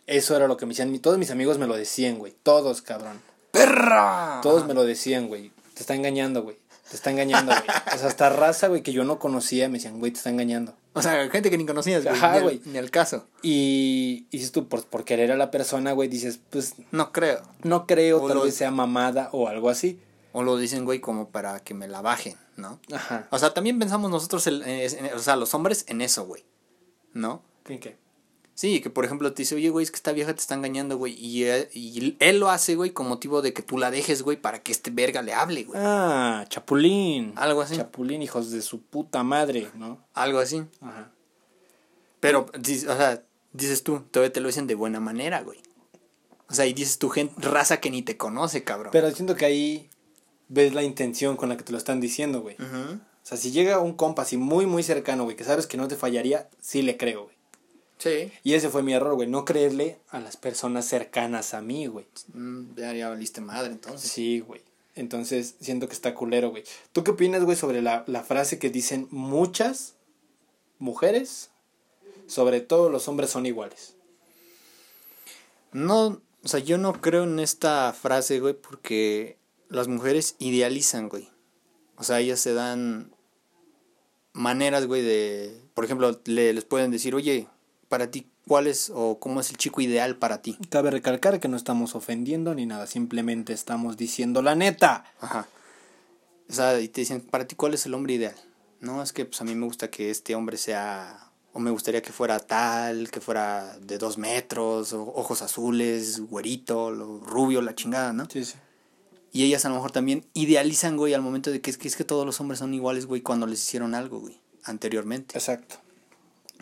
eso era lo que me decían. Todos mis amigos me lo decían, güey. Todos, cabrón. ¡Perra! Todos me lo decían, güey. Te está engañando, güey. Te está engañando, güey. O sea, hasta raza, güey, que yo no conocía, me decían, güey, te está engañando. O sea, gente que ni conocías, güey. Ajá, güey. Ni al caso. Y, y dices tú, por, por querer a la persona, güey, dices, pues No creo. no creo, O tal lo- vez sea mamada o algo así. O lo dicen, güey, como para que me la bajen, ¿no? Ajá. O sea, también pensamos nosotros, el- en- en- o sea, los hombres en eso, güey. ¿No? ¿Qué, qué? Sí, que por ejemplo te dice, oye, güey, es que esta vieja te está engañando, güey. Y él, y él lo hace, güey, con motivo de que tú la dejes, güey, para que este verga le hable, güey. Ah, Chapulín. Algo así. Chapulín, hijos de su puta madre, ¿no? Algo así. Ajá. Pero, o sea, dices tú, todavía te lo dicen de buena manera, güey. O sea, y dices tu gente, raza que ni te conoce, cabrón. Pero siento que ahí ves la intención con la que te lo están diciendo, güey. O sea, si llega un compa así muy, muy cercano, güey, que sabes que no te fallaría, sí le creo, güey. Sí. Y ese fue mi error, güey, no creerle a las personas cercanas a mí, güey. Mm, ya, ya valiste madre, entonces. Sí, güey. Entonces, siento que está culero, güey. ¿Tú qué opinas, güey, sobre la, la frase que dicen muchas mujeres? Sobre todo los hombres son iguales. No, o sea, yo no creo en esta frase, güey, porque las mujeres idealizan, güey. O sea, ellas se dan maneras, güey, de... Por ejemplo, le- les pueden decir, oye, para ti, ¿cuál es o cómo es el chico ideal para ti? Cabe recalcar que no estamos ofendiendo ni nada, simplemente estamos diciendo la neta. Ajá. O sea, y te dicen, para ti, ¿cuál es el hombre ideal? No, es que pues a mí me gusta que este hombre sea... O me gustaría que fuera tal, que fuera de dos metros, o ojos azules, güerito, lo rubio, la chingada, ¿no? Sí, sí. Y ellas a lo mejor también idealizan, güey, al momento de que es que, es que todos los hombres son iguales, güey, cuando les hicieron algo, güey, anteriormente. Exacto.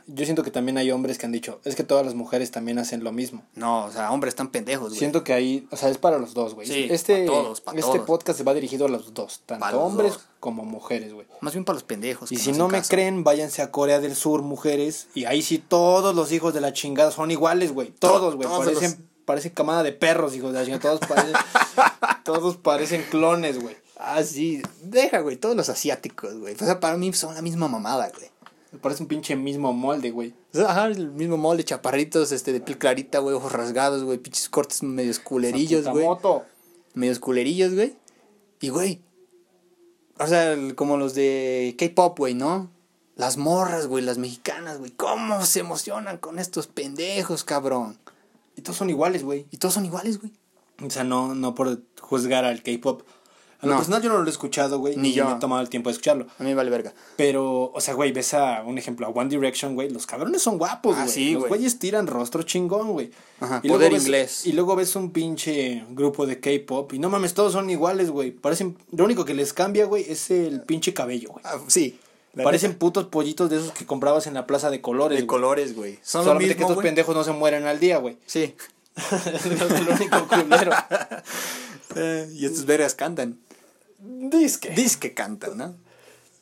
yo siento que también hay hombres que han dicho, es que todas las mujeres también hacen lo mismo. No, o sea, hombres están pendejos, güey. Siento que ahí, o sea, es para los dos, güey. Sí, este pa' todos, pa' este todos. podcast se va dirigido a los dos, tanto los hombres dos. como mujeres, güey. Más bien para los pendejos. Y si no me caso. creen, váyanse a Corea del Sur, mujeres, y ahí sí todos los hijos de la chingada son iguales, güey. Todos, güey. Parecen, los- parecen camada de perros, hijos de la. Todos parecen, todos parecen clones, güey. Ah, sí. Deja, güey. Todos los asiáticos, güey. O sea, para mí son la misma mamada, güey. Parece un pinche mismo molde, güey. O sea, Ajá, el mismo molde, chaparritos, este, de piel clarita, güey, ojos rasgados, güey, pinches cortes medios culerillos, güey. moto. Medios culerillos, güey. Y, güey, o sea, el- como los de K-pop, güey, ¿no? Las morras, güey, las mexicanas, güey. ¿Cómo se emocionan con estos pendejos, cabrón? Y todos son iguales, güey. Y todos son iguales, güey. O sea, no, no por juzgar al K-pop. A lo No. personal yo no lo he escuchado, güey. Ni yo. me he tomado el tiempo de escucharlo. A mí me vale verga. Pero, o sea, güey, ves a un ejemplo, a One Direction, güey. Los cabrones son guapos, Ah, güey. sí, los güey. güeyes tiran rostro chingón, güey. Ajá, luego poder ves- inglés. Y luego ves un pinche grupo de K-pop. Y no mames, todos son iguales, güey. Parecen. Lo único que les cambia, güey, es el pinche cabello, güey. Ah, sí. La Parecen neta, putos pollitos de esos que comprabas en la plaza de colores. de colores, güey. Son lo Solamente que mismo, estos güey. pendejos no se mueren al día, güey. Sí. es lo único culero. Eh, y estos vergas cantan. Disque. Dice que cantan, ¿no?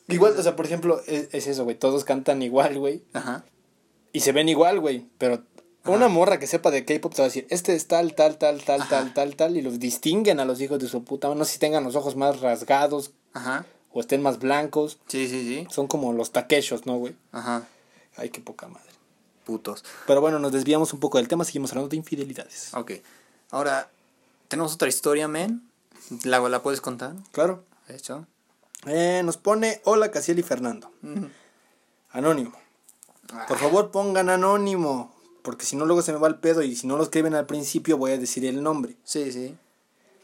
Igual, o sea, por ejemplo, es, es eso, güey. Todos cantan igual, güey. Ajá. Y se ven igual, güey. Pero una morra que sepa de K-pop te va a decir, este es tal, tal, tal, tal, Ajá. tal, tal, tal. Y los distinguen a los hijos de su puta. No sé si tengan los ojos más rasgados Ajá. O estén más blancos. Sí, sí, sí. Son como los taquechos, ¿no, güey? Ajá. Ay, qué poca madre. Putos. Pero bueno, nos desviamos un poco del tema. Seguimos hablando de infidelidades. Ok. Ahora, tenemos otra historia, men. ¿La, la puedes contar? Claro. De hecho. Eh, nos pone, hola, Casiel y Fernando. Anónimo. Por favor, pongan anónimo. Porque si no, luego se me va el pedo. Y si no lo escriben al principio, voy a decir el nombre. Sí, sí.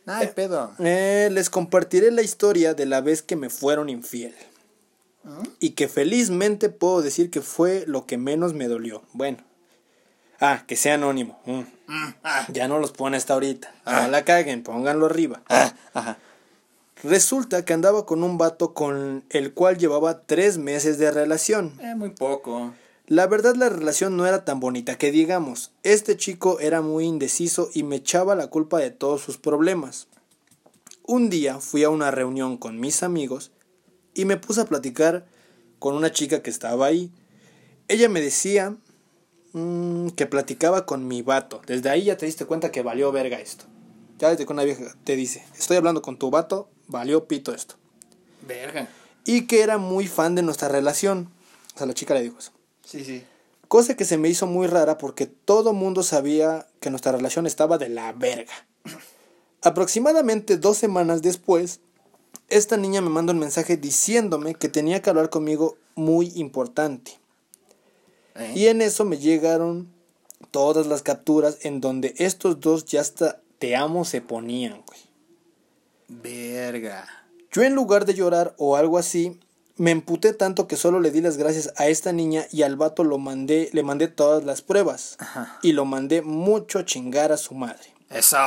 Ay, pedo. Eh, les compartiré la historia de la vez que me fueron infiel. Y que felizmente puedo decir que fue lo que menos me dolió. Bueno. Ah, que sea anónimo. Mm. Ya no los pone hasta ahorita. No la caguen, pónganlo arriba. Ah, ajá. Resulta que andaba con un vato con el cual llevaba tres meses de relación. Eh, muy poco. La verdad la relación no era tan bonita que digamos. Este chico era muy indeciso y me echaba la culpa de todos sus problemas. Un día fui a una reunión con mis amigos y me puse a platicar con una chica que estaba ahí. Ella me decía mm, que platicaba con mi vato. Desde ahí ya te diste cuenta que valió verga esto. Ya desde que una vieja te dice, estoy hablando con tu vato, valió pito esto. Verga. Y que era muy fan de nuestra relación. O sea, la chica le dijo eso. Sí, sí. Cosa que se me hizo muy rara porque todo mundo sabía que nuestra relación estaba de la verga. Aproximadamente dos semanas después, esta niña me manda un mensaje diciéndome que tenía que hablar conmigo muy importante. ¿Eh? Y en eso me llegaron todas las capturas en donde estos dos ya hasta te amo se ponían, güey. Verga. Yo en lugar de llorar o algo así, me emputé tanto que solo le di las gracias a esta niña y al vato lo mandé, le mandé todas las pruebas. Ajá. Y lo mandé mucho a chingar a su madre. Eso.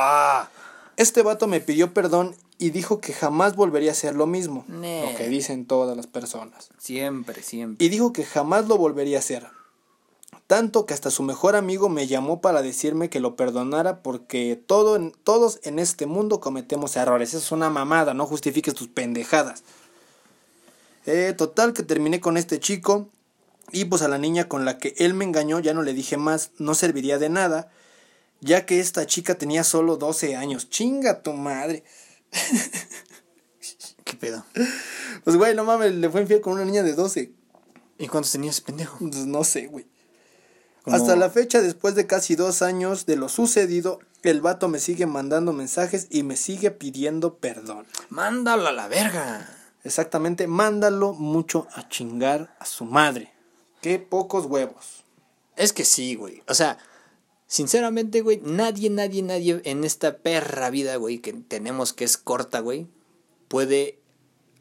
Este vato me pidió perdón y dijo que jamás volvería a hacer lo mismo. Nee. Lo que dicen todas las personas. Siempre, siempre. Y dijo que jamás lo volvería a hacer. Tanto que hasta su mejor amigo me llamó para decirme que lo perdonara porque todo todos en este mundo cometemos errores. Eso es una mamada, no justifiques tus pendejadas. Eh, total que terminé con este chico y pues a la niña con la que él me engañó ya no le dije más, no serviría de nada, ya que esta chica tenía solo 12 años. Chinga tu madre. ¿Qué pedo? Pues güey, no mames, le fue infiel con una niña de 12. ¿Y cuántos tenías ese pendejo? Pues no sé, güey. Hasta la fecha, después de casi dos años de lo sucedido, el vato me sigue mandando mensajes y me sigue pidiendo perdón. Mándalo a la verga. Exactamente, mándalo mucho a chingar a su madre. Qué pocos huevos. Es que sí, güey. O sea, sinceramente, güey, nadie, nadie, nadie en esta perra vida, güey, que tenemos que es corta, güey, puede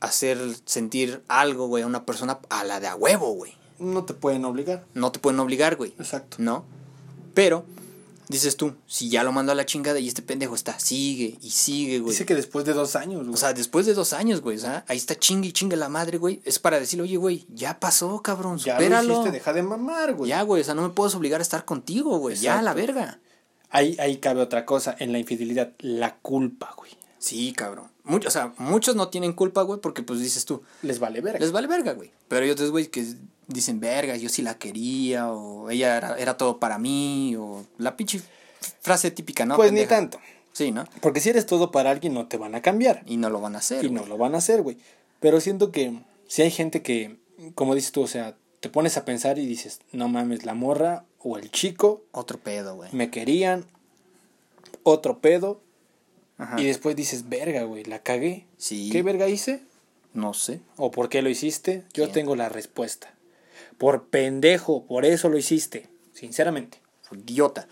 hacer sentir algo, güey, a una persona a la de a huevo, güey. No te pueden obligar. No te pueden obligar, güey. Exacto. ¿No? Pero dices tú, si ya lo mandó a la chingada y este pendejo está, sigue y sigue, güey. Dice que después de dos años, güey. O sea, después de dos años, güey, sea, ahí está chingue y chingue la madre, güey. Es para decirle, oye, güey, ya pasó, cabrón, ya supéralo. lo hiciste, deja de mamar, güey. Ya, güey, o sea, no me puedes obligar a estar contigo, güey. Ya, la verga. Ahí, ahí cabe otra cosa, en la infidelidad, la culpa, güey. Sí, cabrón. Mucho, o sea, muchos no tienen culpa, güey, porque pues dices tú, Les vale verga. les vale verga, güey. Pero hay otros, güey, que dicen, verga, yo sí la quería, o ella era, era todo para mí, o la pinche frase típica, ¿no? pues ni tanto. Sí, ¿no? Porque si eres todo para alguien, no te van a cambiar. Y no lo van a hacer. Y no lo van a hacer, güey. Pero siento que si hay gente que, como dices tú, o sea, te pones a pensar y dices, no mames, la morra o el chico Otro pedo, güey. me querían, otro pedo, Ajá. y después dices, verga, güey, la cagué. Sí. ¿Qué verga hice? No sé. ¿O por qué lo hiciste? Yo ¿Quién? tengo la respuesta. Por pendejo, por eso lo hiciste. Sinceramente. Idiota.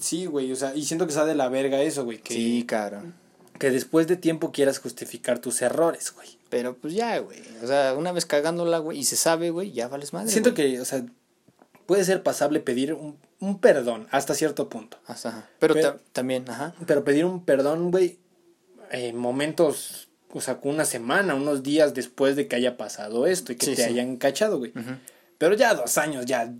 Sí, güey, o sea, y siento que está de la verga eso, güey. Que, Sí, cabrón. que después de tiempo quieras justificar tus errores, güey. Pero pues ya, güey. O sea, una vez cagándola, güey, y se sabe, güey, ya vales madre. Siento güey. que, o sea, puede ser pasable pedir un, un perdón hasta cierto punto. Ajá, ajá. Pero, Pero- ta- también, ajá. Pero pedir un perdón, güey, en momentos, o sea, una semana, unos días después de que haya pasado esto y que Sí, te sí. hayan cachado, güey. Pero ya dos años, ya.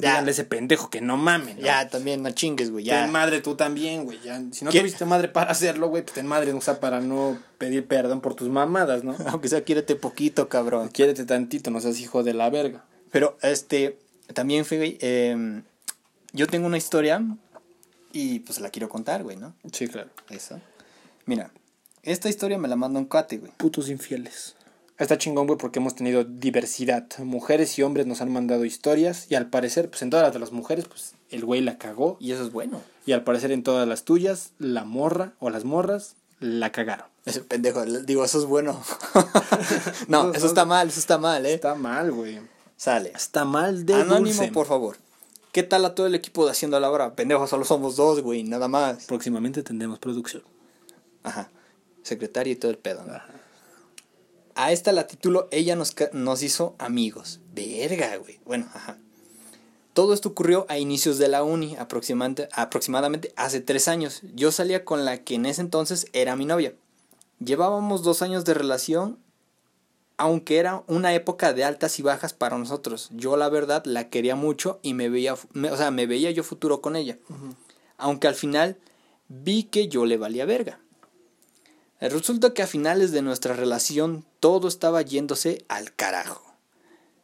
Ya. Díganle a ese pendejo que no mamen. ¿no? Ya, también, no chingues, güey, ya. Ten madre tú también, güey. Ya. Si no ¿Qué? tuviste madre para hacerlo, güey, pues ten madre, o sea, para no pedir perdón por tus mamadas, ¿no? Aunque sea, quiérete poquito, cabrón. Quiérete tantito, no seas hijo de la verga. Pero, este, también, fue, güey, em, yo tengo una historia y pues la quiero contar, güey, ¿no? Sí, claro. Eso. Mira, esta historia me la manda un cuate, güey. Putos infieles. Está chingón, güey, porque hemos tenido diversidad. Mujeres y hombres nos han mandado historias y al parecer, pues en todas las de las mujeres, pues el güey la cagó. Y eso es bueno. Y al parecer en todas las tuyas, la morra o las morras la cagaron. Ese pendejo, digo, eso es bueno. no, eso está mal, eso está mal, ¿eh? Está mal, güey. Sale. Está mal de Anónimo, dulce. por favor. ¿Qué tal a todo el equipo de Haciendo la Hora? Pendejo, solo somos dos, güey, nada más. Próximamente tendremos producción. Ajá. Secretaria y todo el pedo, ¿no? A esta la titulo Ella nos, nos hizo amigos. Verga, güey. Bueno, ajá. Todo esto ocurrió a inicios de la uni, aproximadamente, aproximadamente hace tres años. Yo salía con la que en ese entonces era mi novia. Llevábamos dos años de relación, aunque era una época de altas y bajas para nosotros. Yo la verdad la quería mucho y me veía, me- o sea, me veía yo futuro con ella. Aunque al final vi que yo le valía verga. Resulta que a finales de nuestra relación todo estaba yéndose al carajo.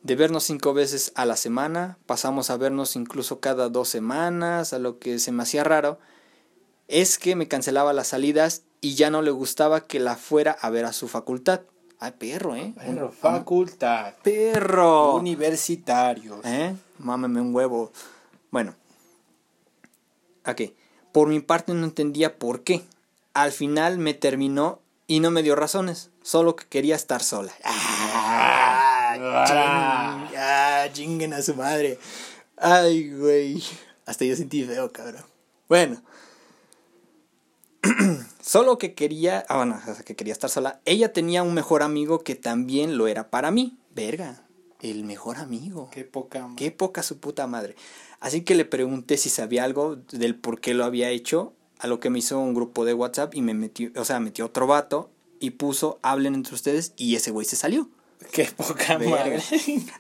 De vernos cinco veces a la semana, pasamos a vernos incluso cada dos semanas, a lo que se me hacía raro es que me cancelaba las salidas y ya no le gustaba que la fuera a ver a su facultad. Ay, perro, ¿eh? Perro, facultad. perro. Universitarios. ¿Eh? Mámeme un huevo. Bueno. Ok. Por mi parte no entendía por qué. Al final me terminó y no me dio razones. Solo que quería estar sola. ¡Ah! ching- ah, chinguen a su madre. Ay, güey. Hasta yo sentí feo, cabrón. Bueno. Solo que quería, ah, bueno, que quería estar sola. Ella tenía un mejor amigo que también lo era para mí. Verga, el mejor amigo. Qué poca. Qué poca su puta madre. Así que le pregunté si sabía algo del por qué lo había hecho, a lo que me hizo un grupo de WhatsApp y me metió, o sea, metió otro vato y puso hablen entre ustedes y ese güey se salió. Qué poca madre.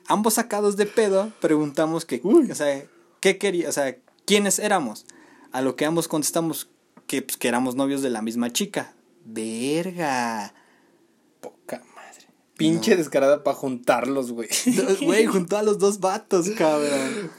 Ambos sacados de pedo preguntamos que, o sea, qué quería, o sea, quiénes éramos. A lo que ambos contestamos que, pues, que éramos novios de la misma chica. Verga. Poca madre. Pinche descarada para juntarlos, güey. Güey, juntó a los dos vatos, cabrón.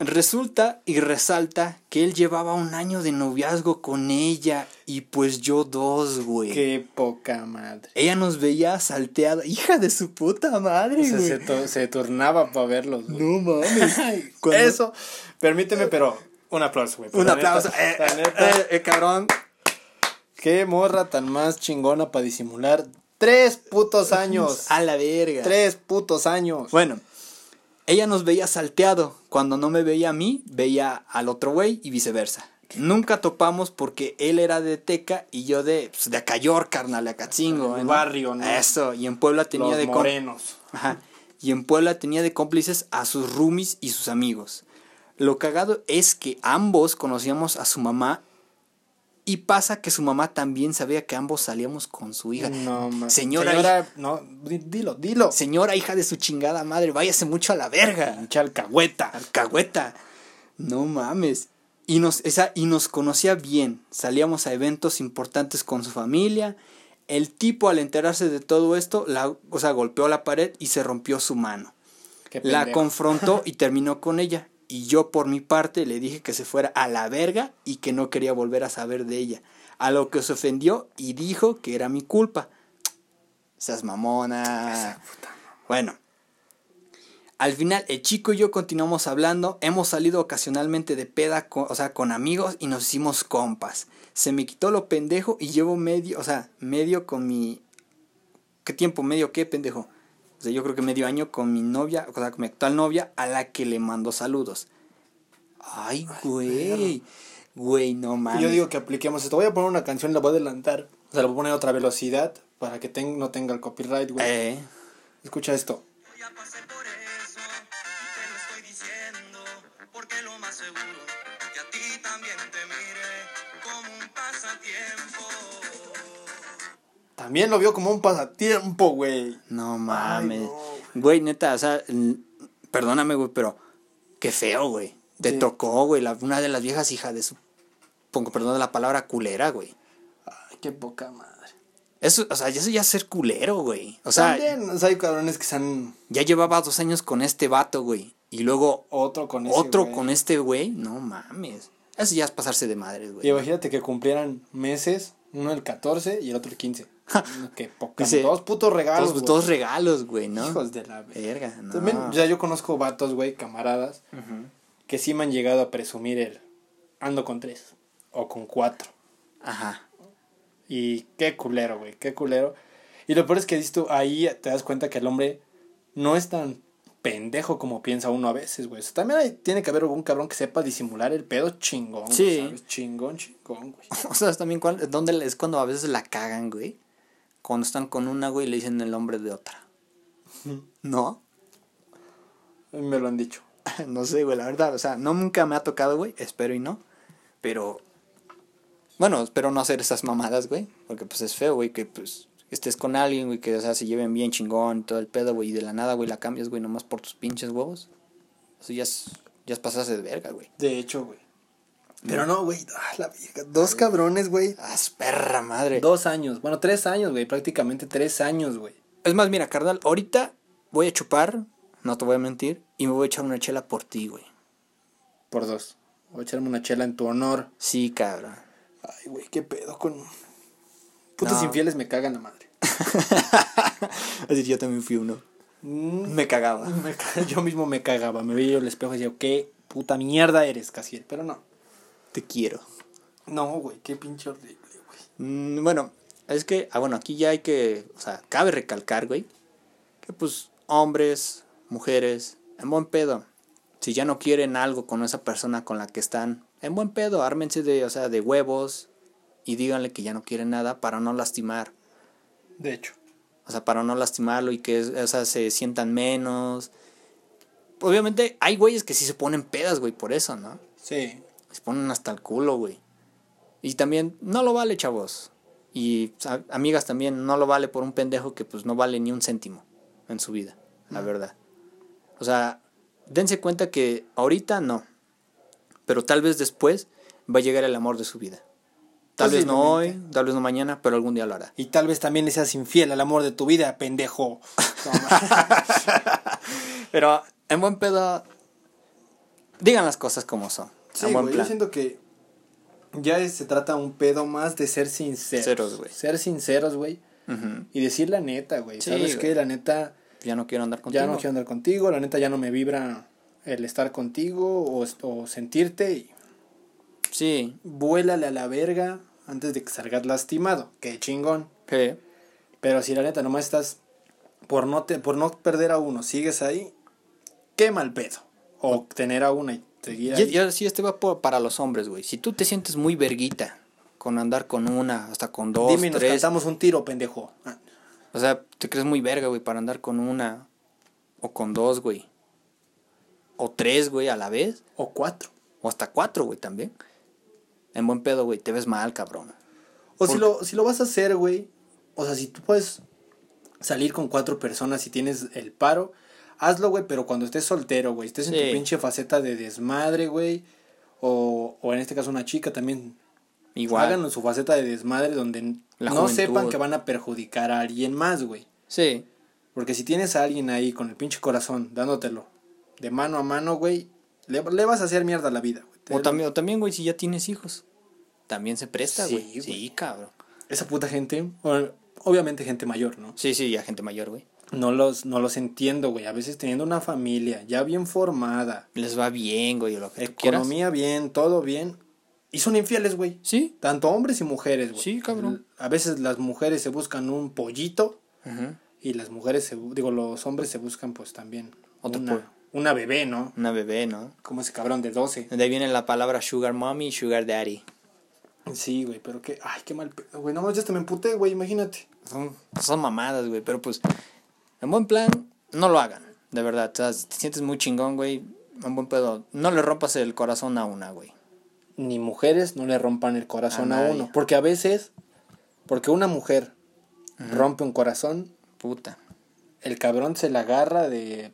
Resulta y resalta que él llevaba un año de noviazgo con ella y pues yo dos, güey. Qué poca madre. Ella nos veía salteada. Hija de su puta madre, O sea, güey. se, to- se turnaba para verlos. güey. No mames. Cuando- Eso, permíteme, pero un aplauso, güey. Un La aplauso. neta, Eh, la eh, neta, eh, eh, cabrón. Qué morra tan más chingona para disimular. Tres putos años. A la verga. Tres putos años. Bueno, ella nos veía salteado. Cuando no me veía a mí, veía al otro güey y viceversa. Nunca topamos porque él era de Teca y yo de, pues, de Acayor, carnal, de Acatzingo. El ¿no? barrio, ¿no? Eso, y en Puebla tenía Los de morenos. Ajá. Y en Puebla tenía de cómplices a sus roomies y sus amigos. Lo cagado es que ambos conocíamos a su mamá y pasa que su mamá también sabía que ambos salíamos con su hija. No, ma- Señora, Señora, no, di- dilo, dilo. Señora hija de su chingada madre, váyase mucho a la verga. Pinche alcahueta. Alcahueta. No mames. Y nos, esa, y nos conocía bien. Salíamos a eventos importantes con su familia. El tipo, al enterarse de todo esto, la, o sea, golpeó la pared y se rompió su mano. Qué La confrontó y terminó con ella. Y yo, por mi parte, le dije que se fuera a la verga y que no quería volver a saber de ella. A lo que se ofendió y dijo que era mi culpa. Seas mamona. Bueno. Al final, el chico y yo continuamos hablando. Hemos salido ocasionalmente de peda, con- o sea, con amigos y nos hicimos compas. Se me quitó lo pendejo y llevo medio, o sea, medio con mi. ¿Qué tiempo? ¿Medio qué, pendejo? O sea, yo creo que medio año con mi novia, o sea, con mi actual novia, a la que le mando saludos. Ay, güey. Güey, no mames. Yo digo que apliquemos esto. Voy a poner una canción, la voy a adelantar. O sea, la voy a poner a otra velocidad para que ten- no tenga el copyright, güey. Eh. Escucha esto. También lo vio como un pasatiempo, güey. No mames. no. Güey, neta, o sea, perdóname, güey, pero qué feo, güey. Te Sí. tocó, güey, la, una de las viejas hijas de su. Pongo perdón de la palabra culera, güey. Ay, qué poca madre. Eso, o sea, eso ya es ser culero, güey. O sea, También, o sea, hay cabrones que están ya llevaba dos años con este vato, güey. Y luego otro con ese, otro güey. con este güey. No mames. Eso ya es pasarse de madres, Y güey. imagínate que cumplieran meses, uno el 14 y el otro el 15. Qué poca. Dice, dos putos regalos. Dos, dos regalos, güey, ¿no? Hijos de la verga. No. También, o sea, yo conozco vatos, güey, camaradas, que sí me han llegado a presumir el ando con tres o con cuatro. Ajá. Y qué culero, güey, qué culero. Y lo peor es que dices tú, ahí te das cuenta que el hombre no es tan pendejo como piensa uno a veces, güey. O sea, también hay- tiene que haber algún cabrón que sepa disimular el pedo chingón, Sí. ¿sabes? Chingón, chingón, güey. O sea, también cuál- dónde es cuando a veces la cagan, güey. Cuando están con una, güey, le dicen el nombre de otra. ¿No? Mí Me lo han dicho. No sé, güey, la verdad. O sea, no nunca me ha tocado, güey. Espero y no. Pero. Bueno, espero no hacer esas mamadas, güey. Porque pues es feo, güey, que pues estés con alguien, güey, que o sea, se lleven bien chingón, todo el pedo, güey, y de la nada, güey, la cambias, güey, nomás por tus pinches huevos. Eso ya es. Ya es pasarse de verga, güey. De hecho, güey. Pero no, güey. ah, la vieja. Dos cabrones, güey. Ah, perra madre. Dos años. Bueno, tres años, güey. Prácticamente tres años, güey. Es más, mira, carnal, ahorita voy a chupar, no te voy a mentir, y me voy a echar una chela por ti, güey. Por dos. Voy a echarme una chela en tu honor. Sí, cabrón. Ay, güey, qué pedo con. Putos No. infieles me cagan la madre. Es decir, yo también fui uno. Mm, Me cagaba. me yo mismo me cagaba. Me veía yo el espejo y decía, qué puta mierda eres, Casiel. Pero no. Te quiero. No, güey, qué pinche horrible, güey. Mm, bueno, es que, ah, bueno, aquí ya hay que, o sea, cabe recalcar, güey, que pues hombres, mujeres, en buen pedo, si ya no quieren algo con esa persona con la que están, en buen pedo, ármense de, o sea, de huevos y díganle que ya no quieren nada para no lastimar. De hecho. O sea, para no lastimarlo y que, o sea, se sientan menos. Obviamente hay güeyes que sí se ponen pedas, güey, por eso, ¿no? Sí. Se ponen hasta el culo, güey. Y también, no lo vale, chavos. Y a- amigas también, no lo vale por un pendejo que pues no vale ni un céntimo en su vida, la verdad. O sea, dense cuenta que ahorita no. Pero tal vez después va a llegar el amor de su vida. Tal vez no hoy, tal vez no mañana, pero algún día lo hará. Y tal vez también le seas infiel al amor de tu vida, pendejo. Pero en buen pedo, digan las cosas como son. Sí, buen güey, yo siento que ya es- se trata un pedo más de ser sinceros. Güey. Ser sinceros, güey. Y decir la neta, güey. Sí, ¿Sabes qué? La neta, Ya no quiero andar contigo. ya no quiero andar contigo. La neta, ya no me vibra el estar contigo o, o sentirte. Y Sí, vuélale a la verga antes de que salgas lastimado. Qué chingón. sí. Pero si la neta nomás estás por no, te, por no perder a uno, sigues ahí, qué mal pedo. O tener a una y seguir Y, ahí. y ahora sí, este va por- para los hombres, güey. Si tú te sientes muy verguita con andar con una, hasta con dos, Dime, nos tres. cantamos un tiro, pendejo. Ah, O sea, te crees muy verga, güey, para andar con una o con dos, güey. o tres, güey, a la vez, O cuatro. o hasta cuatro, güey, también. En buen pedo, güey, te ves mal, cabrón. O si lo, si lo vas a hacer, güey. O sea, si tú puedes salir con cuatro personas y tienes el paro, hazlo, güey, pero cuando estés soltero, güey, estés en Sí. tu pinche faceta de desmadre, güey. O, o en este caso una chica también. Igual. Háganlo en su faceta de desmadre donde La no juventud. sepan que van a perjudicar a alguien más, güey. Sí, Porque si tienes a alguien ahí con el pinche corazón dándotelo de mano a mano, güey, le, le vas a hacer mierda a la vida, güey. o también, o también, güey, si ya tienes hijos. También se presta, Sí, güey. güey. Sí, cabrón. Esa puta gente, obviamente gente mayor, ¿no? Sí, sí, ya gente mayor, güey. No los, no los entiendo, güey. A veces teniendo una familia ya bien formada, Les va bien, güey, lo que tú economía bien, todo bien, y son infieles, güey. Sí. Tanto hombres y mujeres, güey. Sí, cabrón. A veces las mujeres se buscan un pollito Ujú. y las mujeres, se, digo, los hombres se buscan pues también Otro una, pollo. una bebé, ¿no? Una bebé, ¿no? Como ese cabrón de 12. De ahí viene la palabra sugar mommy y sugar daddy. Sí, güey, pero qué, ay, qué mal güey. No, ya hasta me emputé, güey, imagínate. Son, son mamadas, güey. Pero pues, en buen plan, no lo hagan. De verdad. O sea, si te sientes muy chingón, güey. En buen pedo. No le rompas el corazón a una, güey. Ni mujeres no le rompan el corazón A uno. Porque a veces, porque una mujer rompe un corazón, Puta. el cabrón se la agarra de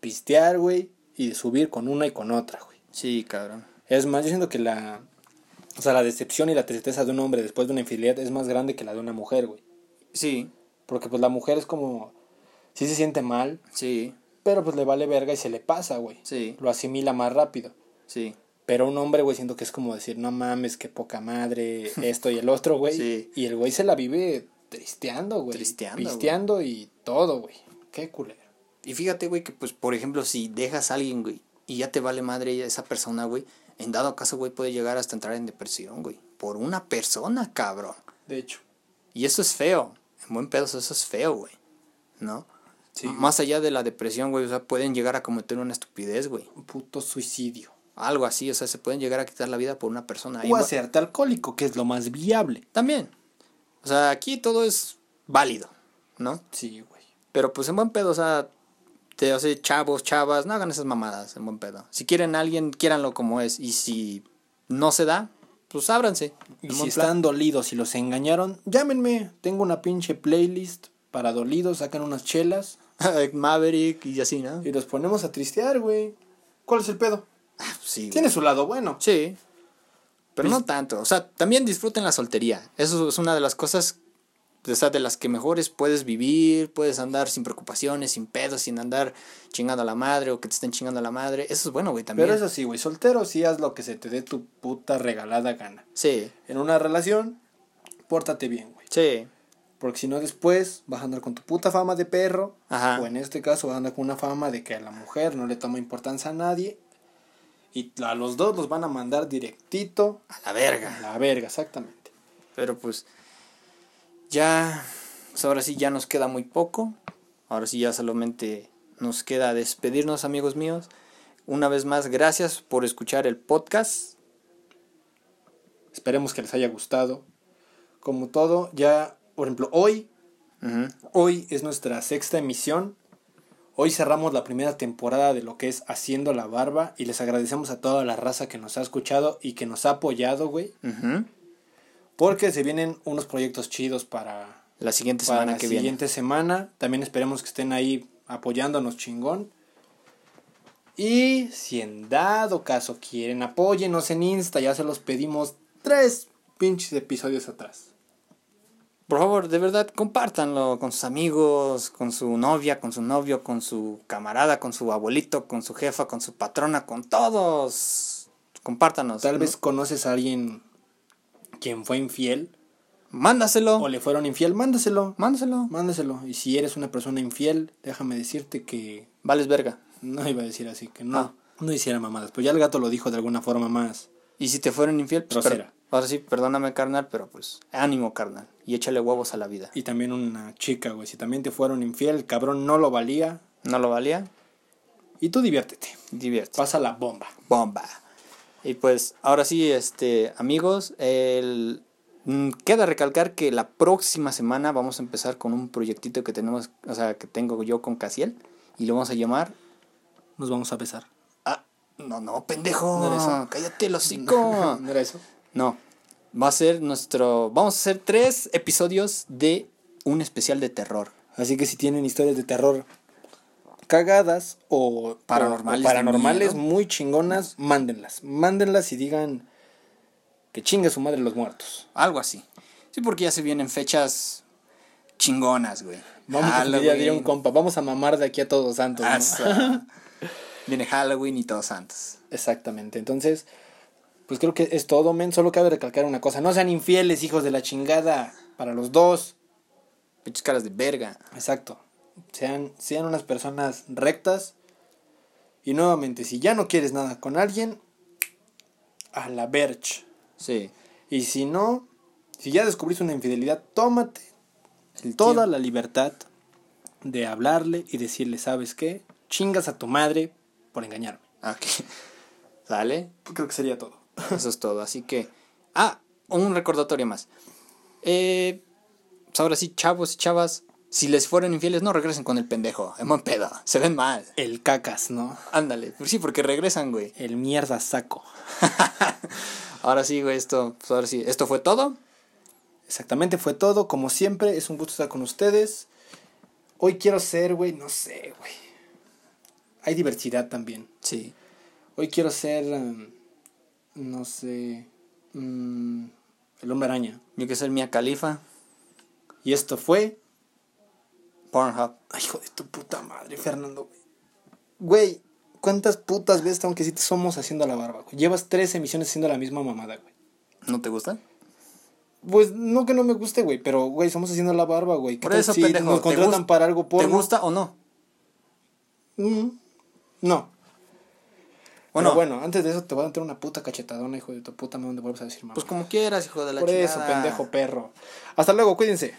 pistear, güey, y de subir con una y con otra, güey. Sí, cabrón. Es más, yo siento que la, o sea, la decepción y la tristeza de un hombre después de una infidelidad es más grande que la de una mujer, güey. Sí, Porque pues la mujer es como, sí se siente mal, sí, pero pues le vale verga y se le pasa, güey. sí, Lo asimila más rápido. sí. Pero un hombre, güey, siento que es como decir, no mames, qué poca madre, esto y el otro, güey. Sí. Y el güey se la vive tristeando, güey. Tristeando, güey. Pisteando y todo, güey. Qué culero. Y fíjate, güey, que pues, por ejemplo, si dejas a alguien, güey, y ya te vale madre esa persona, güey, en dado caso, güey, puede llegar hasta entrar en depresión, güey. Por una persona, cabrón. De hecho. Y eso es feo. En buen pedo, eso es feo, güey. ¿No? Sí. Más allá de la depresión, güey, o sea, pueden llegar a cometer una estupidez, güey. Un puto suicidio. Algo así, o sea, se pueden llegar a quitar la vida por una persona. O hacerte alcohólico, que es lo más viable. También. O sea, aquí todo es válido, ¿no? Sí, güey. Pero pues en buen pedo, o sea, te, o sea, chavos, chavas, no hagan esas mamadas en buen pedo. Si quieren a alguien, quiéranlo como es. Y si no se da, pues ábranse. Y si están dolidos y los engañaron, llámenme. Tengo una pinche playlist para dolidos, sacan unas chelas. Maverick y así, ¿no? y los ponemos a tristear, güey. ¿Cuál es el pedo? Sí, güey. Tiene su lado bueno. Sí. Pero Pues no tanto. O sea, también disfruten la soltería. Eso es una de las cosas o sea, de las que mejores puedes vivir, puedes andar sin preocupaciones, sin pedos, sin andar chingando a la madre o que te estén chingando a la madre. Eso es bueno, güey, también. Pero eso sí, güey, soltero sí haz lo que se te dé tu puta regalada gana. Sí, En una relación, pórtate bien, güey. sí. Porque si no después vas a andar con tu puta fama de perro. Ajá. O en este caso vas a andar con una fama de que a la mujer no le toma importancia a nadie. Y a los dos los van a mandar directito A la verga. a la verga, exactamente. Pero pues ya, pues ahora sí ya nos queda muy poco. Ahora sí ya solamente nos queda despedirnos amigos míos. Una vez más, gracias por escuchar el podcast. Esperemos que les haya gustado. Como todo, ya, por ejemplo, hoy, hoy es nuestra sexta emisión. Hoy cerramos la primera temporada de lo que es Haciendo la Barba y les agradecemos a toda la raza que nos ha escuchado y que nos ha apoyado, güey. Porque se vienen unos proyectos chidos para, La siguiente para semana la que siguiente semana. También esperemos que estén ahí apoyándonos chingón. Y si en dado caso quieren, apóyenos en Insta. Ya se los pedimos tres pinches episodios atrás. Por favor, de verdad, compártanlo con sus amigos, con su novia, con su novio, con su camarada, con su abuelito, con su jefa, con su patrona, con todos. Compártanos. Tal ¿no? vez conoces a alguien quien fue infiel Mándaselo. o le fueron infiel, mándaselo. Mándaselo. Mándaselo. Y si eres una persona infiel, déjame decirte que Vales verga. no iba a decir así, que no, Ah. no hiciera mamadas. Pues ya el gato lo dijo de alguna forma más. Y si te fueron infiel, pues Grosera. Ahora sí, perdóname, carnal, pero pues ánimo, carnal. Y échale huevos a la vida. Y también una chica, güey. Si también te fueron infiel, el cabrón no lo valía. ¿No lo valía? Y tú diviértete. Divierte. Pasa la bomba. Bomba. Y pues, ahora sí, este, amigos, el... mm, queda recalcar que la próxima semana vamos a empezar con un proyectito que tenemos, o sea, que tengo yo con Casiel. Y lo vamos a llamar... Nos vamos a besar. No, no, pendejo. ¿No era eso? Cállate el hocico. ¿No era eso? No. Va a ser nuestro. Vamos a hacer tres episodios de un especial de terror. Así que si tienen historias de terror cagadas o Paranormales o paranormales muy chingonas, mándenlas. Mándenlas y digan que chingue su madre los muertos. Algo así. Sí, porque ya se vienen fechas chingonas, güey. Vamos a un compa, vamos a mamar de aquí a todos santos. ¿no? Viene Halloween y todos santos. Exactamente. Entonces, pues creo que es todo, men. Solo cabe recalcar una cosa. No sean infieles, hijos de la chingada. Para los dos. Pinches caras de verga. Exacto. Sean, sean unas personas rectas. Y nuevamente, si ya no quieres nada con alguien, a la verge. Sí. Y si no, si ya descubriste una infidelidad, tómate El toda la libertad de hablarle y decirle, ¿sabes qué? Chingas a tu madre por engañarme. Ok. ¿Sale? Creo que sería todo. Eso es todo. Así que. Ah, un recordatorio más. Eh, pues ahora sí, chavos y chavas. Si les fueron infieles, no regresen con el pendejo. En buen pedo. Se ven mal. El cacas, ¿no? Ándale. Pues sí, porque regresan, güey. El mierda saco. Ahora sí, güey, esto. Pues ahora sí. Esto fue todo. Exactamente, fue todo. Como siempre, es un gusto estar con ustedes. Hoy quiero ser, güey, no sé, güey. Hay diversidad también. Sí. Hoy quiero ser, um, no sé, mm, el hombre araña. Yo que soy Mia Califa. Y esto fue... Pornhub. Ay, hijo de tu puta madre, Fernando. Güey, ¿cuántas putas veces tengo que decirte somos haciendo la barba, güey? Llevas tres emisiones haciendo la misma mamada, güey. ¿No te gusta? Pues no que no me guste, güey, pero, güey, somos haciendo la barba, güey. ¿Qué Por eso, si pendejo. nos ¿te contratan para algo por ¿Te gusta o no? Mm, no. Bueno, Bueno, bueno, antes de eso te voy a meter una puta cachetadona, hijo de tu puta madre, donde vuelves a decir mamá. Pues como quieras, hijo de la Por eso, chingada. pendejo perro. Hasta luego, cuídense.